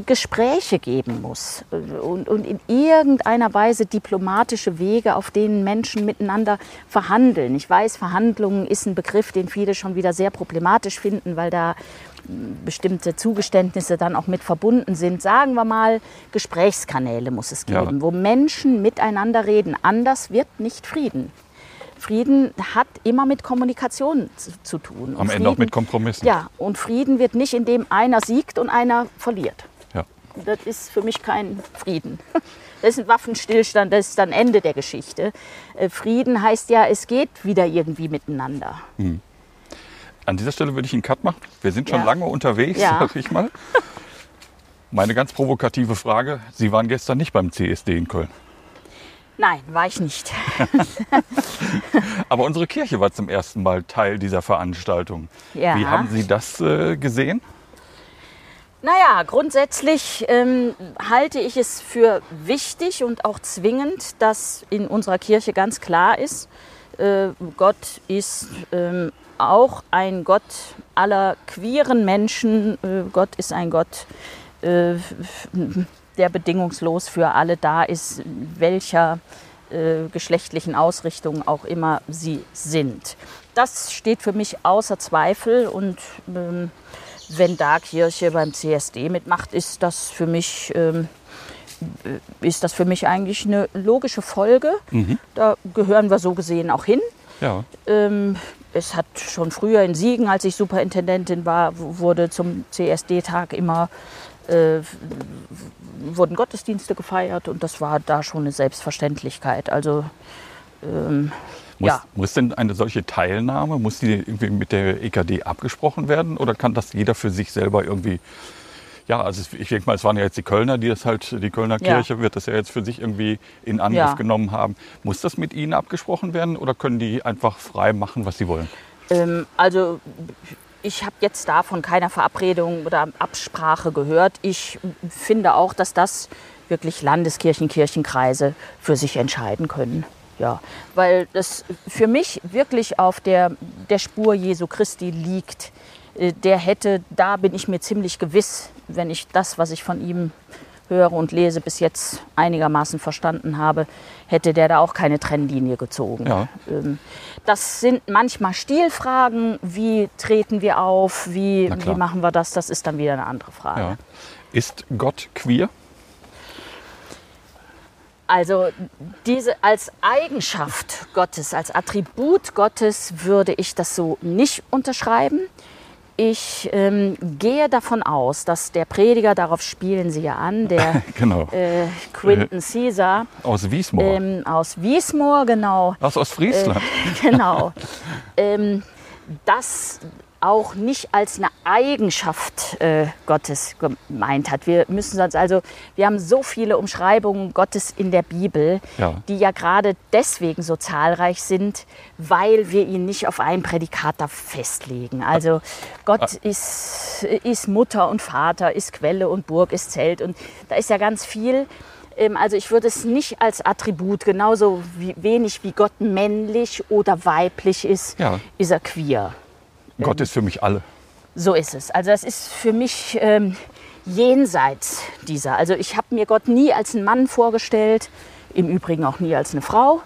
Gespräche geben muss und, und in irgendeiner Weise diplomatische Wege, auf denen Menschen miteinander verhandeln. Ich weiß, Verhandlungen ist ein Begriff, den viele schon wieder sehr problematisch finden, weil da bestimmte Zugeständnisse dann auch mit verbunden sind. Sagen wir mal, Gesprächskanäle muss es geben, ja. wo Menschen miteinander reden. Anders wird nicht Frieden. Frieden hat immer mit Kommunikation zu, zu tun. Am Frieden, Ende auch mit Kompromissen. Ja, und Frieden wird nicht, indem einer siegt und einer verliert. Ja. Das ist für mich kein Frieden. Das ist ein Waffenstillstand, das ist dann Ende der Geschichte. Äh, Frieden heißt ja, es geht wieder irgendwie miteinander. Hm. An dieser Stelle würde ich einen Cut machen. Wir sind schon Ja. lange unterwegs, Ja. sag ich mal. Meine ganz provokative Frage: Sie waren gestern nicht beim CSD in Köln. Nein, war ich nicht. Aber unsere Kirche war zum ersten Mal Teil dieser Veranstaltung. Ja. Wie haben Sie das äh, gesehen? Naja, grundsätzlich ähm, halte ich es für wichtig und auch zwingend, dass in unserer Kirche ganz klar ist, äh, Gott ist ähm, auch ein Gott aller queeren Menschen. Äh, Gott ist ein Gott, äh, der bedingungslos für alle da ist, welcher äh, geschlechtlichen Ausrichtung auch immer sie sind. Das steht für mich außer Zweifel und ähm, wenn da Kirche beim CSD mitmacht, ist das für mich, ähm, äh, ist das für mich eigentlich eine logische Folge. Da gehören wir so gesehen auch hin. Ja. Ähm, es hat schon früher in Siegen, als ich Superintendentin war, wurde zum CSD-Tag immer äh, wurden Gottesdienste gefeiert und das war da schon eine Selbstverständlichkeit. Also ähm, Muss, ja, muss denn eine solche Teilnahme, muss die irgendwie mit der EKD abgesprochen werden oder kann das jeder für sich selber irgendwie, ja, also ich denke mal, es waren ja jetzt die Kölner, die das halt, die Kölner Ja. Kirche wird das ja jetzt für sich irgendwie in Angriff Ja. genommen haben. Muss das mit Ihnen abgesprochen werden oder können die einfach frei machen, was sie wollen? Ähm, also ich habe jetzt davon keiner Verabredung oder Absprache gehört. Ich finde auch, dass das wirklich Landeskirchen, Kirchenkreise für sich entscheiden können. Ja, weil das für mich wirklich auf der, der Spur Jesu Christi liegt. Äh, Der hätte, da bin ich mir ziemlich gewiss, wenn ich das, was ich von ihm höre und lese, bis jetzt einigermaßen verstanden habe, hätte der da auch keine Trennlinie gezogen. Ja. Ähm, Das sind manchmal Stilfragen. Wie treten wir auf? Wie, wie machen wir das? Das ist dann wieder eine andere Frage. Ja. Ist Gott queer? Also diese als Eigenschaft Gottes, als Attribut Gottes würde ich das so nicht unterschreiben. Ich ähm, gehe davon aus, dass der Prediger, darauf spielen Sie ja an, der Genau. äh, Quinton Caesar Aus Wiesmoor. ähm, aus Wiesmoor, genau, Aus Ostfriesland. genau, ähm, das auch nicht als eine Eigenschaft äh, Gottes gemeint hat. Wir müssen uns also, wir haben so viele Umschreibungen Gottes in der Bibel, Ja. die ja gerade deswegen so zahlreich sind, weil wir ihn nicht auf ein Prädikat da festlegen. Also Gott ist, ist Mutter und Vater, ist Quelle und Burg, ist Zelt und da ist ja ganz viel. Ähm, Also ich würde es nicht als Attribut, genauso wie, wenig wie Gott männlich oder weiblich ist, Ja. ist er queer. Gott ist für mich alle. So ist es. Also das ist für mich ähm, jenseits dieser. Also ich habe mir Gott nie als einen Mann vorgestellt, im Übrigen auch nie als eine Frau.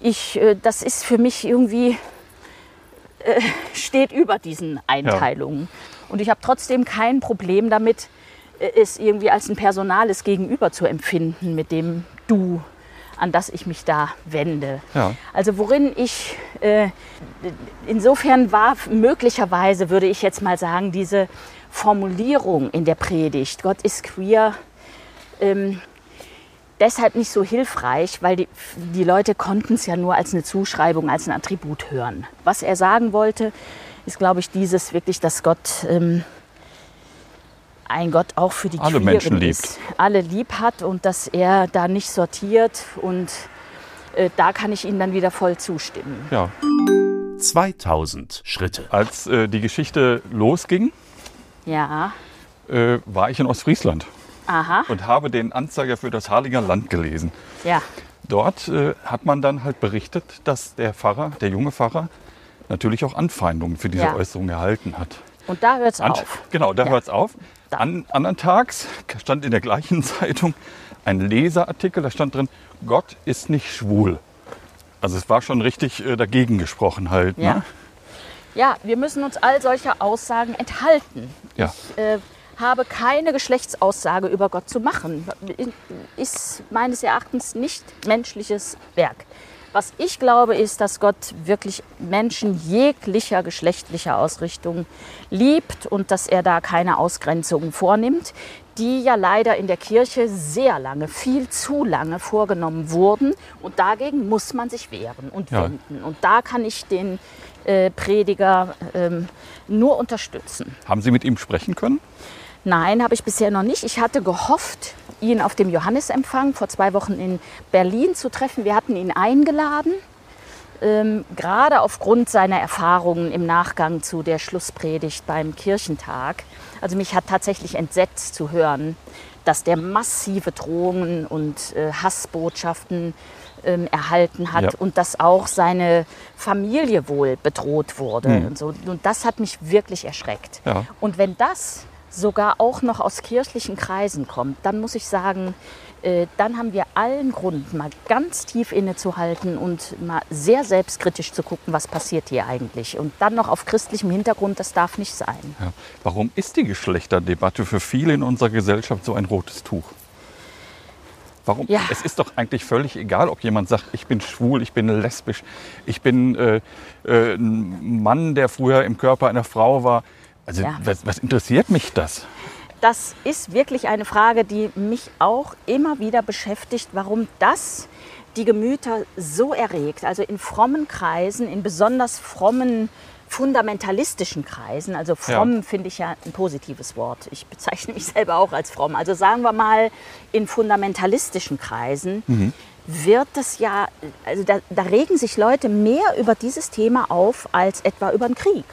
Ich, äh, das ist für mich irgendwie, äh, steht über diesen Einteilungen. Und ich habe trotzdem kein Problem damit, äh, es irgendwie als ein personales Gegenüber zu empfinden, mit dem du, an das ich mich da wende. Ja. Also worin ich, äh, insofern war möglicherweise, würde ich jetzt mal sagen, diese Formulierung in der Predigt, Gott ist queer, ähm, deshalb nicht so hilfreich, weil die, die Leute konnten es ja nur als eine Zuschreibung, als ein Attribut hören. Was er sagen wollte, ist, glaube ich, dieses wirklich, dass Gott ähm, ein Gott auch für die Alle Queeren Menschen liebt. ist, alle lieb hat und dass er da nicht sortiert und äh, da kann ich Ihnen dann wieder voll zustimmen. Ja. 2000 Schritte. Als äh, die Geschichte losging, Ja, äh, war ich in Ostfriesland aha, und habe den Anzeiger für das Harlinger Land gelesen. ja, Dort äh, hat man dann halt berichtet, dass der Pfarrer, der junge Pfarrer, natürlich auch Anfeindungen für diese Ja. Äußerung erhalten hat. und da hört es auf. Genau, da Ja. hört es auf. An, andern Tags stand in der gleichen Zeitung ein Leserartikel, da stand drin, Gott ist nicht schwul. Also es war schon richtig äh, dagegen gesprochen halt. Ja. Ne? Ja, wir müssen uns all solcher Aussagen enthalten. Ja. Ich äh, habe keine Geschlechtsaussage über Gott zu machen. Ist meines Erachtens nicht menschliches Werk. Was ich glaube, ist, dass Gott wirklich Menschen jeglicher geschlechtlicher Ausrichtung liebt und dass er da keine Ausgrenzungen vornimmt, die ja leider in der Kirche sehr lange, viel zu lange vorgenommen wurden. Und dagegen muss man sich wehren und Ja. wenden. Und da kann ich den äh, Prediger ähm, nur unterstützen. Haben Sie mit ihm sprechen können? Nein, habe ich bisher noch nicht. Ich hatte gehofft, ihn auf dem Johannesempfang vor zwei Wochen in Berlin zu treffen. Wir hatten ihn eingeladen, ähm, gerade aufgrund seiner Erfahrungen im Nachgang zu der Schlusspredigt beim Kirchentag. Also mich hat tatsächlich entsetzt zu hören, dass der massive Drohungen und äh, Hassbotschaften ähm, erhalten hat Ja. und dass auch seine Familie wohl bedroht wurde. Und, so. und das hat mich wirklich erschreckt. Ja. Und wenn das sogar auch noch aus kirchlichen Kreisen kommt, dann muss ich sagen, äh, dann haben wir allen Grund, mal ganz tief innezuhalten und mal sehr selbstkritisch zu gucken, was passiert hier eigentlich. Und dann noch auf christlichem Hintergrund, das darf nicht sein. Ja. Warum ist die Geschlechterdebatte für viele in unserer Gesellschaft so ein rotes Tuch? Warum? Ja. Es ist doch eigentlich völlig egal, ob jemand sagt, ich bin schwul, ich bin lesbisch, ich bin äh, äh, ein Mann, der früher im Körper einer Frau war. Also Ja. was, was interessiert mich das? Das ist wirklich eine Frage, die mich auch immer wieder beschäftigt, warum das die Gemüter so erregt. Also in frommen Kreisen, in besonders frommen, fundamentalistischen Kreisen. Also fromm finde ich ja ein positives Wort. Ich bezeichne mich selber auch als fromm. Also sagen wir mal, in fundamentalistischen Kreisen wird das ja, also da, da regen sich Leute mehr über dieses Thema auf als etwa über den Krieg.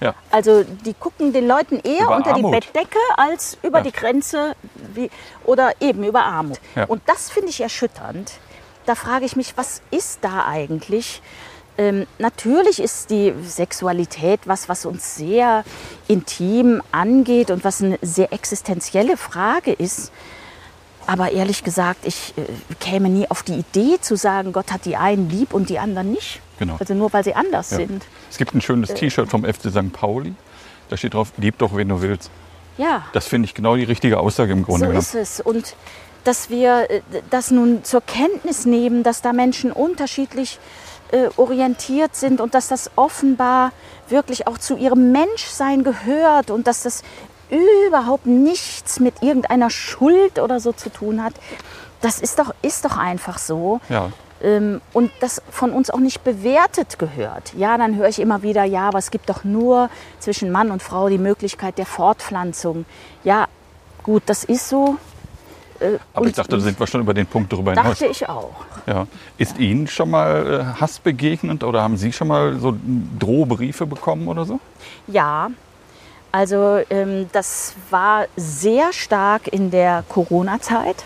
Ja. Also die gucken den Leuten eher Über unter Armut. die Bettdecke als über Ja. die Grenze wie, oder eben über Armut. Ja. Und das finde ich erschütternd. Da frage ich mich, was ist da eigentlich? Ähm, natürlich ist die Sexualität was, was uns sehr intim angeht und was eine sehr existenzielle Frage ist. Aber ehrlich gesagt, ich äh, käme nie auf die Idee zu sagen, Gott hat die einen lieb und die anderen nicht. Genau. Also nur weil sie anders Ja. sind. Es gibt ein schönes T-Shirt vom FC St. Pauli. Da steht drauf, lieb doch, wen du willst. Ja. Das finde ich genau die richtige Aussage im Grunde So genommen. ist es. Und dass wir äh, das nun zur Kenntnis nehmen, dass da Menschen unterschiedlich äh, orientiert sind und dass das offenbar wirklich auch zu ihrem Menschsein gehört und dass das überhaupt nichts mit irgendeiner Schuld oder so zu tun hat. Das ist doch, ist doch einfach so. Ja. Ähm, und das von uns auch nicht bewertet gehört. Ja, dann höre ich immer wieder, ja, aber es gibt doch nur zwischen Mann und Frau die Möglichkeit der Fortpflanzung. Ja, gut, das ist so. Äh, Aber ich dachte, da sind wir schon über den Punkt darüber hinaus. dachte ich auch. Ja. Ist Ihnen schon mal äh, Hass begegnet oder haben Sie schon mal so Drohbriefe bekommen oder so? Ja, also ähm, das war sehr stark in der Corona-Zeit.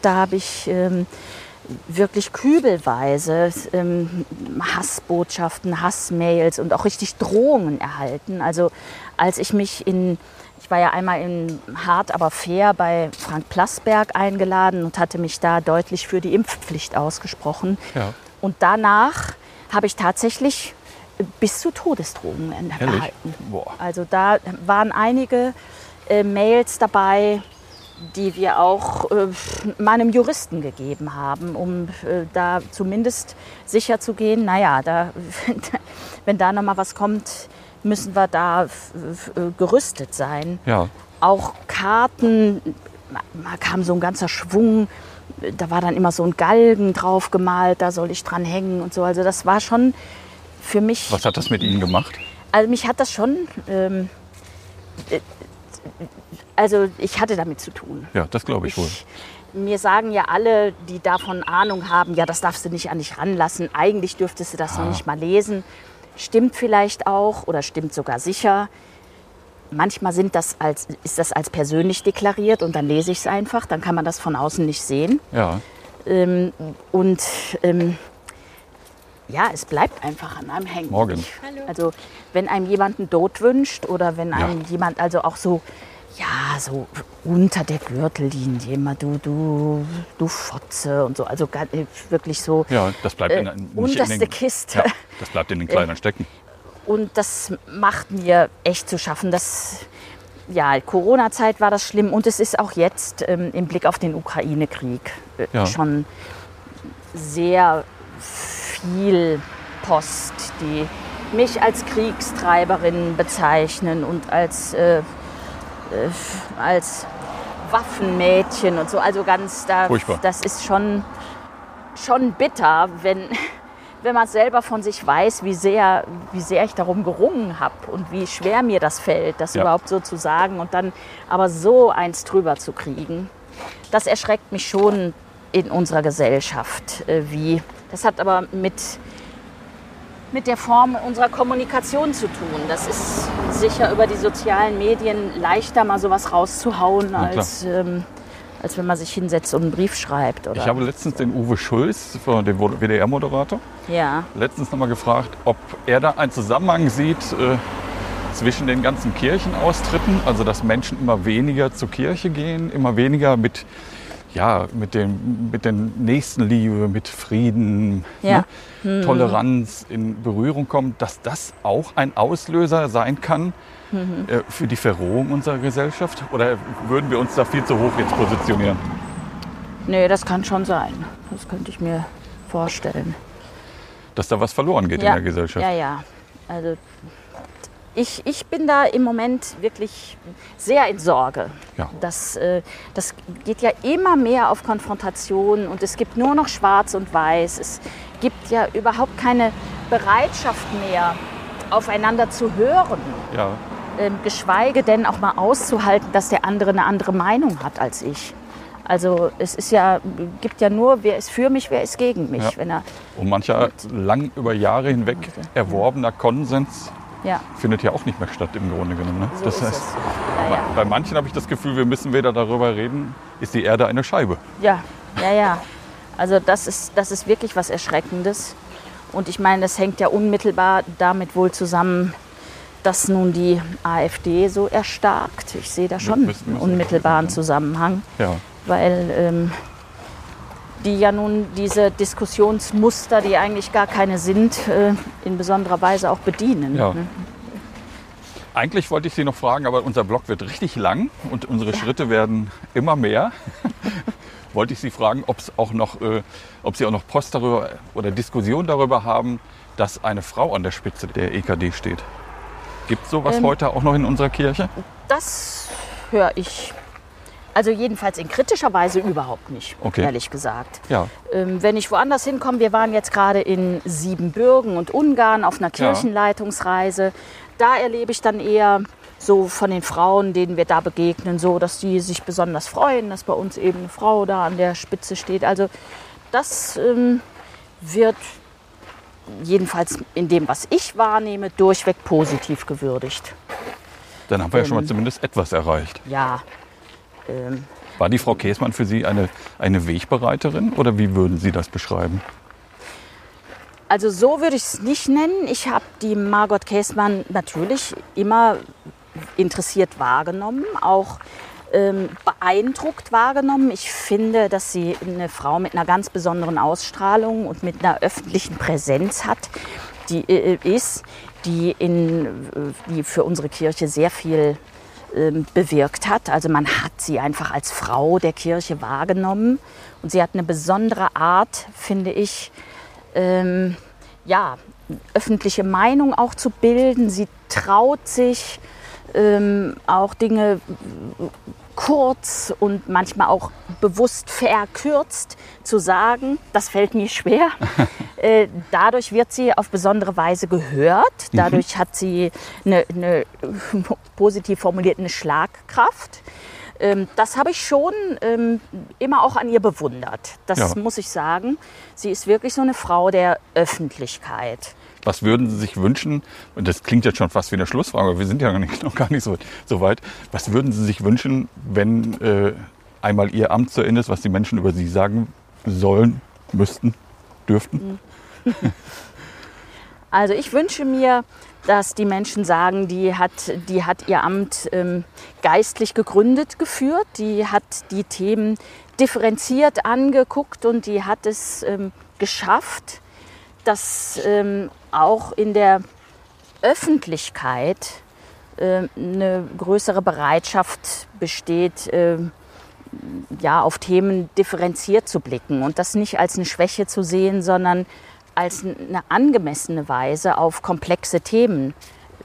Da habe ich ähm, wirklich kübelweise ähm, Hassbotschaften, Hassmails und auch richtig Drohungen erhalten. Also als ich mich in, ich war ja einmal in Hart aber fair bei Frank Plasberg eingeladen und hatte mich da deutlich für die Impfpflicht ausgesprochen. Ja. Und danach habe ich tatsächlich bis zu Todesdrohungen erhalten. Also da waren einige äh, Mails dabei, die wir auch äh, meinem Juristen gegeben haben, um äh, da zumindest sicher zu gehen, naja, da, wenn da noch mal was kommt, müssen wir da äh, gerüstet sein. Ja. Auch Karten, da kam so ein ganzer Schwung, da war dann immer so ein Galgen drauf gemalt, da soll ich dran hängen und so. Also das war schon für mich Was hat das mit Ihnen gemacht? also mich hat das schon, ähm, äh, also ich hatte damit zu tun. Ja, das glaube ich wohl. Ich, mir sagen ja alle, die davon Ahnung haben, ja, das darfst du nicht an dich ranlassen. Eigentlich dürftest du das noch nicht mal lesen. Stimmt vielleicht auch oder stimmt sogar sicher. Manchmal sind das als, ist das als persönlich deklariert und dann lese ich es einfach. Dann kann man das von außen nicht sehen. Ja. Ähm, und ähm, ja, es bleibt einfach an einem hängen. Morgen. Also wenn einem jemand einen Tod wünscht oder wenn einem jemand also auch so, ja, so unter der Gürtellinie immer du, du, du Fotze und so, also gar- äh, wirklich so. Ja, das bleibt in, Äh, nicht unterste in den, Kiste. Ja, das bleibt in den Kleidern stecken. Und das macht mir echt zu schaffen. Das, ja, Corona-Zeit war das schlimm und es ist auch jetzt ähm, im Blick auf den Ukraine-Krieg äh, Ja. schon sehr viel Post, die mich als Kriegstreiberin bezeichnen und als, äh, äh, als Waffenmädchen und so. Also ganz da, Furchtbar. das ist schon, schon bitter, wenn, wenn man selber von sich weiß, wie sehr, wie sehr ich darum gerungen habe und wie schwer mir das fällt, das Ja. überhaupt so zu sagen und dann aber so eins drüber zu kriegen. Das erschreckt mich schon in unserer Gesellschaft. äh, Wie. Das hat aber mit, mit der Form unserer Kommunikation zu tun. Das ist sicher über die sozialen Medien leichter, mal sowas rauszuhauen, als, ähm, als wenn man sich hinsetzt und einen Brief schreibt. Oder? Ich habe letztens den Uwe Schulz, dem WDR-Moderator, ja. letztens noch mal gefragt, ob er da einen Zusammenhang sieht äh, zwischen den ganzen Kirchenaustritten, also dass Menschen immer weniger zur Kirche gehen, immer weniger mit, ja, mit, dem, mit der Nächstenliebe, mit Frieden, Ja. ne, Toleranz in Berührung kommen, dass das auch ein Auslöser sein kann äh, für die Verrohung unserer Gesellschaft? Oder würden wir uns da viel zu hoch jetzt positionieren? Nee, das kann schon sein. Das könnte ich mir vorstellen. Dass da was verloren geht in der Gesellschaft? Ja, ja. Also ich, ich bin da im Moment wirklich sehr in Sorge. Ja. Das, äh, das geht ja immer mehr auf Konfrontation und es gibt nur noch Schwarz und Weiß. Es gibt ja überhaupt keine Bereitschaft mehr, aufeinander zu hören. ja. Ähm, geschweige denn auch mal auszuhalten, dass der andere eine andere Meinung hat als ich. Also es ist ja, gibt ja nur, wer ist für mich, wer ist gegen mich. Ja. Wenn er, Und mancher lang über Jahre hinweg erworbener Konsens ja, findet ja auch nicht mehr statt im Grunde genommen. Ne? so das heißt. Ja, ja. bei manchen habe ich das Gefühl, wir müssen wieder darüber reden, ist die Erde eine Scheibe. Ja, ja, ja. Also das ist, das ist wirklich was Erschreckendes. Und ich meine, das hängt ja unmittelbar damit wohl zusammen, dass nun die AfD so erstarkt. Ich sehe da schon einen unmittelbaren Zusammenhang, Ja. weil ähm, die ja nun diese Diskussionsmuster, die eigentlich gar keine sind, äh, in besonderer Weise auch bedienen. Ja. ne? Eigentlich wollte ich Sie noch fragen, aber unser Blog wird richtig lang und unsere Schritte werden immer mehr. wollte ich Sie fragen, ob es auch noch, äh, ob Sie auch noch Post darüber oder Diskussion darüber haben, dass eine Frau an der Spitze der EKD steht. Gibt es sowas Ähm. heute auch noch in unserer Kirche? Das höre ich. Also jedenfalls in kritischer Weise überhaupt nicht, Okay. ehrlich gesagt. Ja. Ähm, wenn ich woanders hinkomme, wir waren jetzt gerade in Siebenbürgen und Ungarn auf einer Kirchenleitungsreise. Da erlebe ich dann eher so von den Frauen, denen wir da begegnen, so, dass die sich besonders freuen, dass bei uns eben eine Frau da an der Spitze steht. Also das ähm, wird jedenfalls in dem, was ich wahrnehme, durchweg positiv gewürdigt. Dann haben wir ja schon mal Ähm. zumindest etwas erreicht. Ja, ähm, War die Frau Käsmann für Sie eine, eine Wegbereiterin oder wie würden Sie das beschreiben? Also so würde ich es nicht nennen. Ich habe die Margot Käsmann natürlich immer interessiert wahrgenommen, auch ähm, beeindruckt wahrgenommen. Ich finde, dass sie eine Frau mit einer ganz besonderen Ausstrahlung und mit einer öffentlichen Präsenz hat, die äh, ist, die, in, äh, die für unsere Kirche sehr viel bewirkt hat. Also man hat sie einfach als Frau der Kirche wahrgenommen und sie hat eine besondere Art, finde ich, ähm, ja, öffentliche Meinung auch zu bilden. Sie traut sich ähm, auch Dinge kurz und manchmal auch bewusst verkürzt zu sagen. Das fällt mir schwer. äh, dadurch wird sie auf besondere Weise gehört. Dadurch mhm. hat sie eine, eine positiv formuliert eine Schlagkraft. Ähm, das habe ich schon ähm, immer auch an ihr bewundert. Das ja. muss ich sagen. Sie ist wirklich so eine Frau der Öffentlichkeit. Was würden Sie sich wünschen? Und das klingt jetzt schon fast wie eine Schlussfrage, aber wir sind ja noch gar nicht so, so weit. Was würden Sie sich wünschen, wenn äh, einmal Ihr Amt zu Ende ist, was die Menschen über Sie sagen sollen, müssten, dürften? Also ich wünsche mir, dass die Menschen sagen, die hat, die hat ihr Amt ähm, geistlich gegründet geführt, die hat die Themen differenziert angeguckt und die hat es ähm, geschafft, dass ähm, auch in der Öffentlichkeit äh, eine größere Bereitschaft besteht, äh, ja, auf Themen differenziert zu blicken und das nicht als eine Schwäche zu sehen, sondern als eine angemessene Weise auf komplexe Themen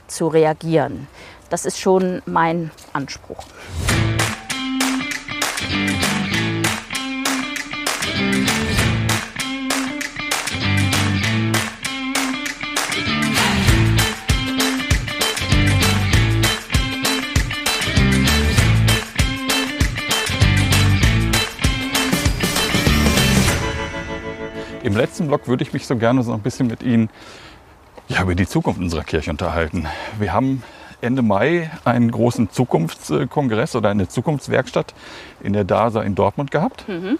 zu reagieren. Das ist schon mein Anspruch. Im letzten Block würde ich mich so gerne so ein bisschen mit Ihnen ja, über die Zukunft unserer Kirche unterhalten. Wir haben Ende Mai einen großen Zukunftskongress oder eine Zukunftswerkstatt in der DASA in Dortmund gehabt. Mhm.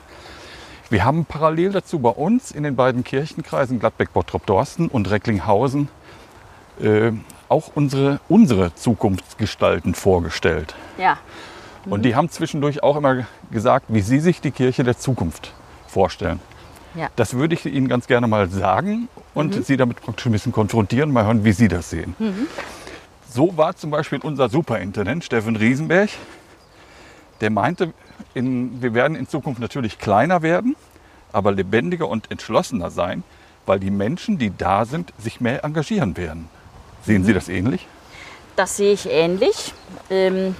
Wir haben parallel dazu bei uns in den beiden Kirchenkreisen Gladbeck, Bottrop, Dorsten und Recklinghausen äh, auch unsere, unsere Zukunftsgestalten vorgestellt. Ja. Mhm. Und die haben zwischendurch auch immer gesagt, wie sie sich die Kirche der Zukunft vorstellen. Ja. Das würde ich Ihnen ganz gerne mal sagen und mhm. Sie damit praktisch ein bisschen konfrontieren, mal hören, wie Sie das sehen. Mhm. So war zum Beispiel unser Superintendent Steffen Riesenberg, der meinte, in, wir werden in Zukunft natürlich kleiner werden, aber lebendiger und entschlossener sein, weil die Menschen, die da sind, sich mehr engagieren werden. Sehen mhm. Sie das ähnlich? Das sehe ich ähnlich. Ähm,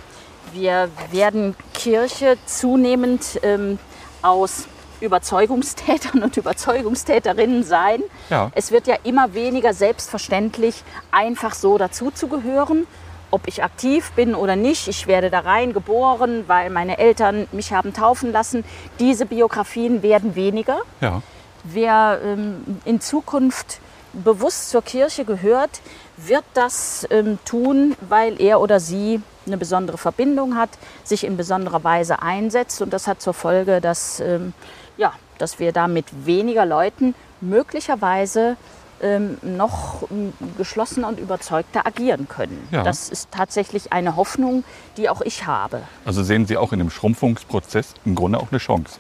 wir werden Kirche zunehmend ähm, aus Überzeugungstätern und Überzeugungstäterinnen sein. Ja. Es wird ja immer weniger selbstverständlich, einfach so dazuzugehören. Ob ich aktiv bin oder nicht, ich werde da rein geboren, weil meine Eltern mich haben taufen lassen. Diese Biografien werden weniger. Ja. Wer ähm, in Zukunft bewusst zur Kirche gehört, wird das ähm, tun, weil er oder sie eine besondere Verbindung hat, sich in besonderer Weise einsetzt. Und das hat zur Folge, dass ähm, ja, dass wir da mit weniger Leuten möglicherweise ähm, noch ähm, geschlossener und überzeugter agieren können. Ja. Das ist tatsächlich eine Hoffnung, die auch ich habe. Also sehen Sie auch in dem Schrumpfungsprozess im Grunde auch eine Chance?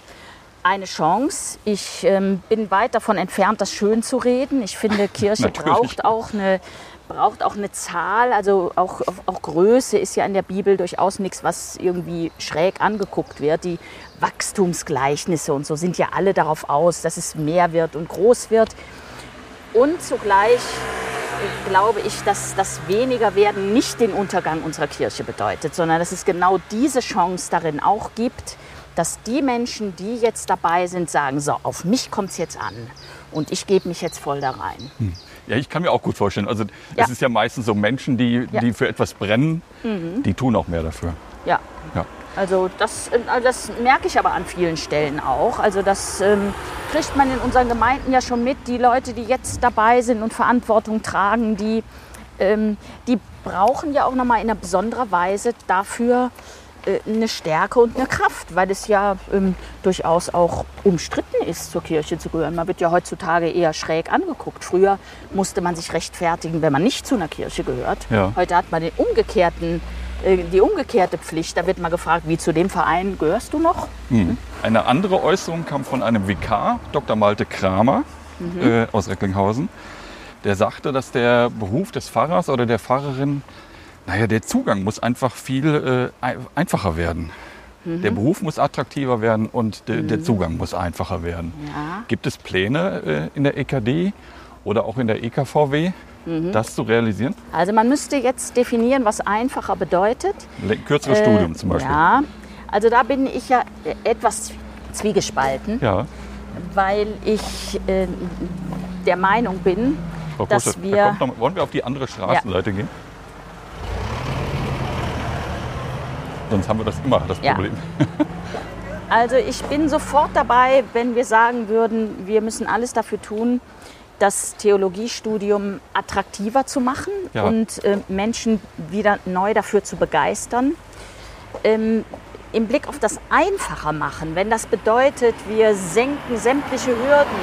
Eine Chance. Ich ähm, bin weit davon entfernt, das schön zu reden. Ich finde, Kirche braucht auch eine braucht auch eine Zahl, also auch, auch Größe ist ja in der Bibel durchaus nichts, was irgendwie schräg angeguckt wird. Die Wachstumsgleichnisse und so sind ja alle darauf aus, dass es mehr wird und groß wird. Und zugleich äh, glaube ich, dass das weniger werden nicht den Untergang unserer Kirche bedeutet, sondern dass es genau diese Chance darin auch gibt, dass die Menschen, die jetzt dabei sind, sagen, so, auf mich kommt es jetzt an und ich gebe mich jetzt voll da rein. Hm. Ja, ich kann mir auch gut vorstellen. Also ja. es ist ja meistens so Menschen, die, ja. die für etwas brennen, mhm. die tun auch mehr dafür. Also das, also das merke ich aber an vielen Stellen auch. Also das ähm, kriegt man in unseren Gemeinden ja schon mit. Die Leute, die jetzt dabei sind und Verantwortung tragen, die, ähm, die brauchen ja auch nochmal in einer besonderen Weise dafür äh, eine Stärke und eine Kraft, weil es ja ähm, durchaus auch umstritten ist, zur Kirche zu gehören. Man wird ja heutzutage eher schräg angeguckt. Früher musste man sich rechtfertigen, wenn man nicht zu einer Kirche gehört. Ja. Heute hat man den umgekehrten, äh, die umgekehrte Pflicht. Da wird man gefragt, wie zu dem Verein gehörst du noch? Eine andere Äußerung kam von einem Vikar, Dr. Malte Kramer äh, aus Recklinghausen. Der sagte, dass der Beruf des Pfarrers oder der Pfarrerin, naja, der Zugang muss einfach viel äh, ein- einfacher werden. Der Beruf muss attraktiver werden und de, der Zugang muss einfacher werden. Ja. Gibt es Pläne äh, in der EKD oder auch in der EKVW, das zu realisieren? Also man müsste jetzt definieren, was einfacher bedeutet. Kürzeres Studium zum Beispiel. Äh, Ja, also da bin ich ja äh, etwas zwiegespalten, Ja, weil ich äh, der Meinung bin, Frau dass da wir kommt noch, wollen wir auf die andere Straßenseite gehen? Sonst haben wir das immer, das Ja. Problem. Also ich bin sofort dabei, wenn wir sagen würden, wir müssen alles dafür tun, das Theologiestudium attraktiver zu machen Ja. und äh, Menschen wieder neu dafür zu begeistern. Ähm, Im Blick auf das Einfacher machen, wenn das bedeutet, wir senken sämtliche Hürden,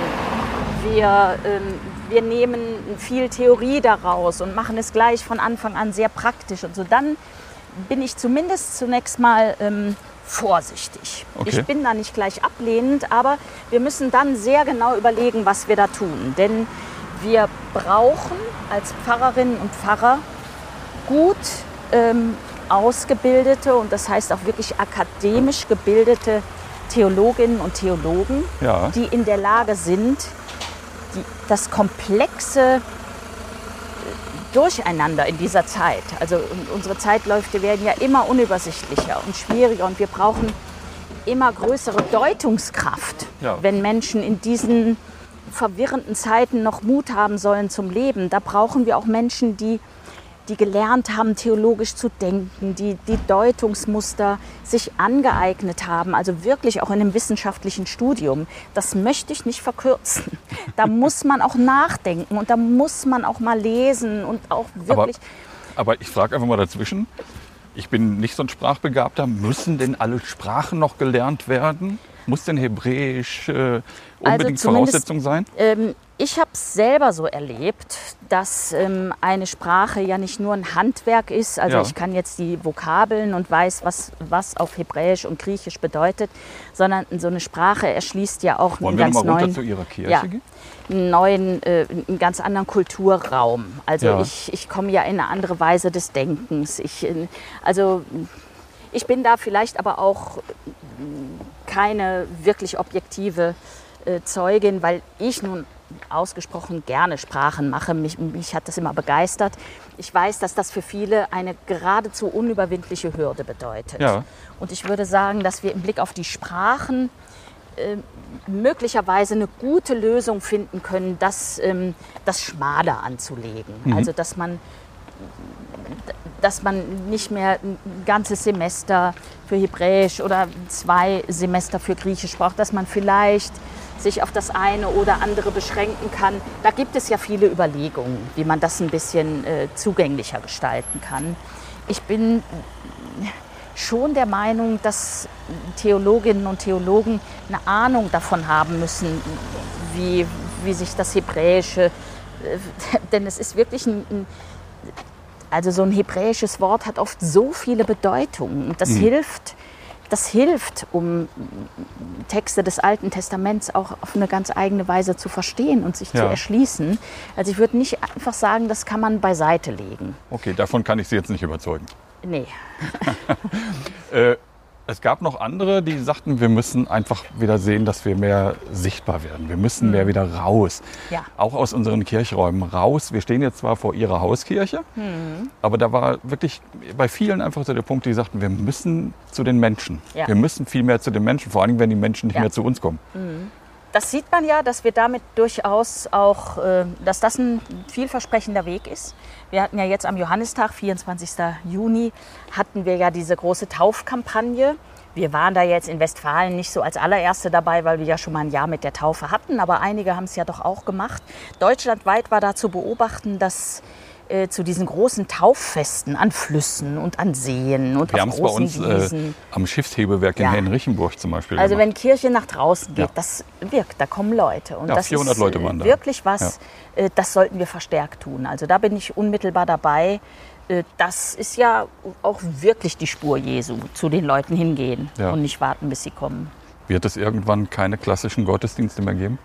wir, ähm, wir nehmen viel Theorie daraus und machen es gleich von Anfang an sehr praktisch und so, dann bin ich zumindest zunächst mal ähm, vorsichtig. Okay. Ich bin da nicht gleich ablehnend, aber wir müssen dann sehr genau überlegen, was wir da tun. Denn wir brauchen als Pfarrerinnen und Pfarrer gut ähm, ausgebildete und das heißt auch wirklich akademisch gebildete Theologinnen und Theologen, Ja. die in der Lage sind, die, das komplexe Durcheinander in dieser Zeit. Also un- unsere Zeitläufe werden ja immer unübersichtlicher und schwieriger und wir brauchen immer größere Deutungskraft, Ja. wenn Menschen in diesen verwirrenden Zeiten noch Mut haben sollen zum Leben. Da brauchen wir auch Menschen, die, die gelernt haben, theologisch zu denken, die die Deutungsmuster sich angeeignet haben, also wirklich auch in einem wissenschaftlichen Studium. Das möchte ich nicht verkürzen. Da muss man auch nachdenken und da muss man auch mal lesen und auch Aber, wirklich. aber ich frage einfach mal dazwischen. Ich bin nicht so ein Sprachbegabter. Müssen denn alle Sprachen noch gelernt werden? Muss denn Hebräisch äh, unbedingt Also Voraussetzung sein? Ähm, ich habe es selber so erlebt, dass ähm, eine Sprache ja nicht nur ein Handwerk ist. Also Ja. ich kann jetzt die Vokabeln und weiß, was, was auf Hebräisch und Griechisch bedeutet, sondern so eine Sprache erschließt ja auch Wollen einen ganz neuen, zu Ihrer Kirche ja, neuen, äh, einen ganz anderen Kulturraum. Also Ja. ich, ich komme ja in eine andere Weise des Denkens. Ich, äh, also ich bin da vielleicht aber auch keine wirklich objektive äh, Zeugin, weil ich nun ausgesprochen gerne Sprachen mache. Mich, mich hat das immer begeistert. Ich weiß, dass das für viele eine geradezu unüberwindliche Hürde bedeutet. Ja. Und ich würde sagen, dass wir im Blick auf die Sprachen äh, möglicherweise eine gute Lösung finden können, das, ähm, das schmaler anzulegen. Also dass man dass man nicht mehr ein ganzes Semester für Hebräisch oder zwei Semester für Griechisch braucht, dass man vielleicht sich auf das eine oder andere beschränken kann. Da gibt es ja viele Überlegungen, wie man das ein bisschen äh, zugänglicher gestalten kann. Ich bin schon der Meinung, dass Theologinnen und Theologen eine Ahnung davon haben müssen, wie, wie sich das Hebräische, äh, denn es ist wirklich ein, ein also so ein hebräisches Wort hat oft so viele Bedeutungen und das hilft, das hilft, um Texte des Alten Testaments auch auf eine ganz eigene Weise zu verstehen und sich zu Ja. erschließen. Also ich würde nicht einfach sagen, das kann man beiseite legen. Okay, davon kann ich Sie jetzt nicht überzeugen. Nee. Äh, es gab noch andere, die sagten, wir müssen einfach wieder sehen, dass wir mehr sichtbar werden. Wir müssen mehr wieder raus. Ja. Auch aus unseren Kirchräumen raus. Wir stehen jetzt zwar vor Ihrer Hauskirche, aber da war wirklich bei vielen einfach so der Punkt, die sagten, wir müssen zu den Menschen. Ja. Wir müssen viel mehr zu den Menschen, vor allem wenn die Menschen nicht Ja. mehr zu uns kommen. Das sieht man ja, dass wir damit durchaus auch, äh, dass das ein vielversprechender Weg ist. Wir hatten ja jetzt am Johannistag, 24. Juni, hatten wir ja diese große Taufkampagne. Wir waren da jetzt in Westfalen nicht so als allererste dabei, weil wir ja schon mal ein Jahr mit der Taufe hatten, aber einige haben es ja doch auch gemacht. Deutschlandweit war da zu beobachten, dass äh, zu diesen großen Tauffesten an Flüssen und an Seen und Wir haben auf es bei großen uns äh, am Schiffshebewerk in Ja. Henrichenburg zum Beispiel. Also gemacht. wenn Kirche nach draußen geht, Ja. das wirkt, da kommen Leute. Und Ja, das 400 ist Leute äh, waren da. wirklich was, äh, das sollten wir verstärkt tun. Also da bin ich unmittelbar dabei. Äh, Das ist ja auch wirklich die Spur Jesu, zu den Leuten hingehen Ja. und nicht warten, bis sie kommen. Wird es irgendwann keine klassischen Gottesdienste mehr geben?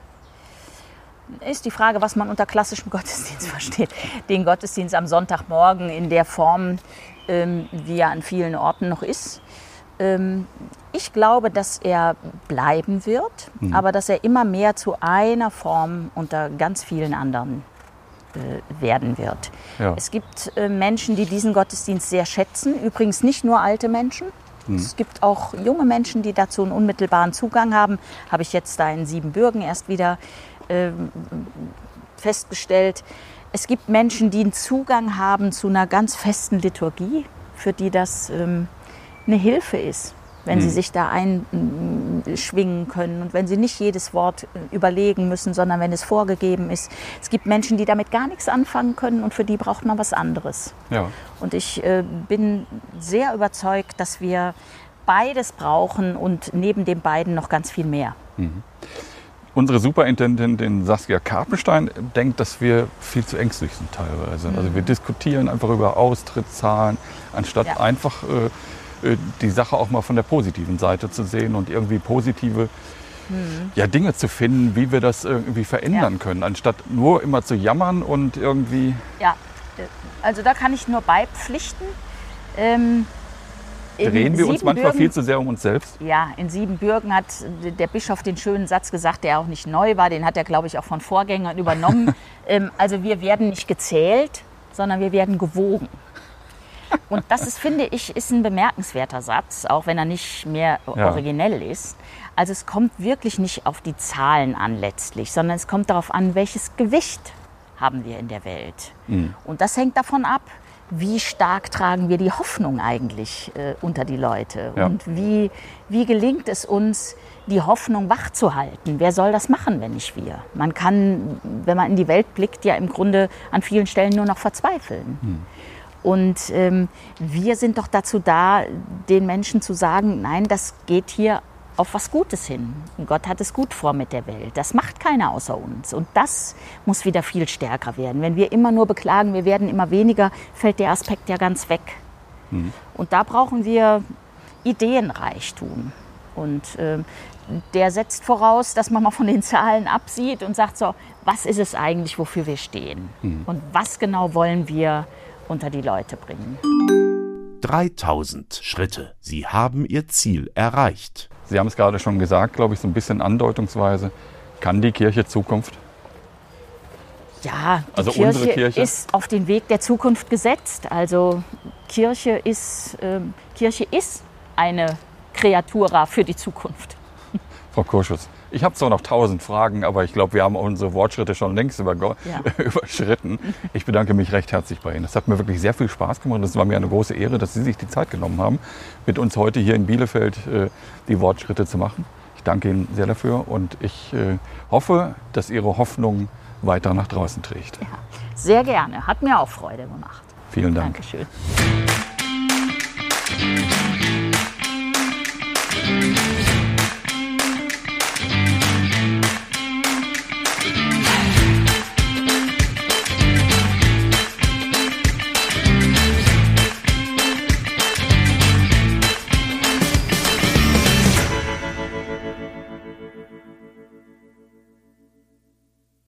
Ist die Frage, was man unter klassischem Gottesdienst versteht. Den Gottesdienst am Sonntagmorgen in der Form, ähm, wie er an vielen Orten noch ist. Ähm, ich glaube, dass er bleiben wird, Mhm. aber dass er immer mehr zu einer Form unter ganz vielen anderen äh, werden wird. Ja. Es gibt äh, Menschen, die diesen Gottesdienst sehr schätzen. Übrigens nicht nur alte Menschen. Es gibt auch junge Menschen, die dazu einen unmittelbaren Zugang haben. Habe ich jetzt da in Siebenbürgen erst wieder festgestellt. Es gibt Menschen, die einen Zugang haben zu einer ganz festen Liturgie, für die das ähm, eine Hilfe ist, wenn sie sich da einschwingen können und wenn sie nicht jedes Wort äh, überlegen müssen, sondern wenn es vorgegeben ist. Es gibt Menschen, die damit gar nichts anfangen können und für die braucht man was anderes. Ja. Und ich äh, bin sehr überzeugt, dass wir beides brauchen und neben den beiden noch ganz viel mehr. Unsere Superintendentin Saskia Karpenstein denkt, dass wir viel zu ängstlich sind teilweise. Also wir diskutieren einfach über Austrittszahlen, anstatt Ja. einfach äh, äh, die Sache auch mal von der positiven Seite zu sehen und irgendwie positive ja, Dinge zu finden, wie wir das irgendwie verändern Ja. können, anstatt nur immer zu jammern und irgendwie Ja, äh, also da kann ich nur beipflichten. Ähm, in drehen wir uns manchmal viel zu sehr um uns selbst. Ja, in Siebenbürgen hat der Bischof den schönen Satz gesagt, der auch nicht neu war. Den hat er, glaube ich, auch von Vorgängern übernommen. ähm, also wir werden nicht gezählt, sondern wir werden gewogen. Und das ist, finde ich, ist ein bemerkenswerter Satz, auch wenn er nicht mehr Ja. originell ist. Also es kommt wirklich nicht auf die Zahlen an letztlich, sondern es kommt darauf an, welches Gewicht haben wir in der Welt. Und das hängt davon ab, wie stark tragen wir die Hoffnung eigentlich äh, unter die Leute Ja. und wie, wie gelingt es uns, die Hoffnung wachzuhalten. Wer soll das machen, wenn nicht wir? Man kann, wenn man in die Welt blickt, ja im Grunde an vielen Stellen nur noch verzweifeln. Und ähm, wir sind doch dazu da, den Menschen zu sagen, nein, das geht hier auf was Gutes hin. Gott hat es gut vor mit der Welt. Das macht keiner außer uns. Und das muss wieder viel stärker werden. Wenn wir immer nur beklagen, wir werden immer weniger, fällt der Aspekt ja ganz weg. Und da brauchen wir Ideenreichtum. Und ähm, der setzt voraus, dass man mal von den Zahlen absieht und sagt so, was ist es eigentlich, wofür wir stehen? Und was genau wollen wir unter die Leute bringen? 3000 Schritte. Sie haben Ihr Ziel erreicht. Sie haben es gerade schon gesagt, glaube ich, so ein bisschen andeutungsweise. Kann die Kirche Zukunft? Ja, die Also Kirche, unsere Kirche? ist auf den Weg der Zukunft gesetzt. Also Kirche ist, ähm, Kirche ist eine Kreatura für die Zukunft. Frau Kurschus, ich habe zwar noch tausend Fragen, aber ich glaube, wir haben unsere Wortschritte schon längst übergo- Ja. überschritten. Ich bedanke mich recht herzlich bei Ihnen. Es hat mir wirklich sehr viel Spaß gemacht. Es war mir eine große Ehre, dass Sie sich die Zeit genommen haben, mit uns heute hier in Bielefeld äh, die Wortschritte zu machen. Ich danke Ihnen sehr dafür und ich äh, hoffe, dass Ihre Hoffnung weiter nach draußen trägt. Sehr gerne, hat mir auch Freude gemacht. Vielen Dank. Dankeschön.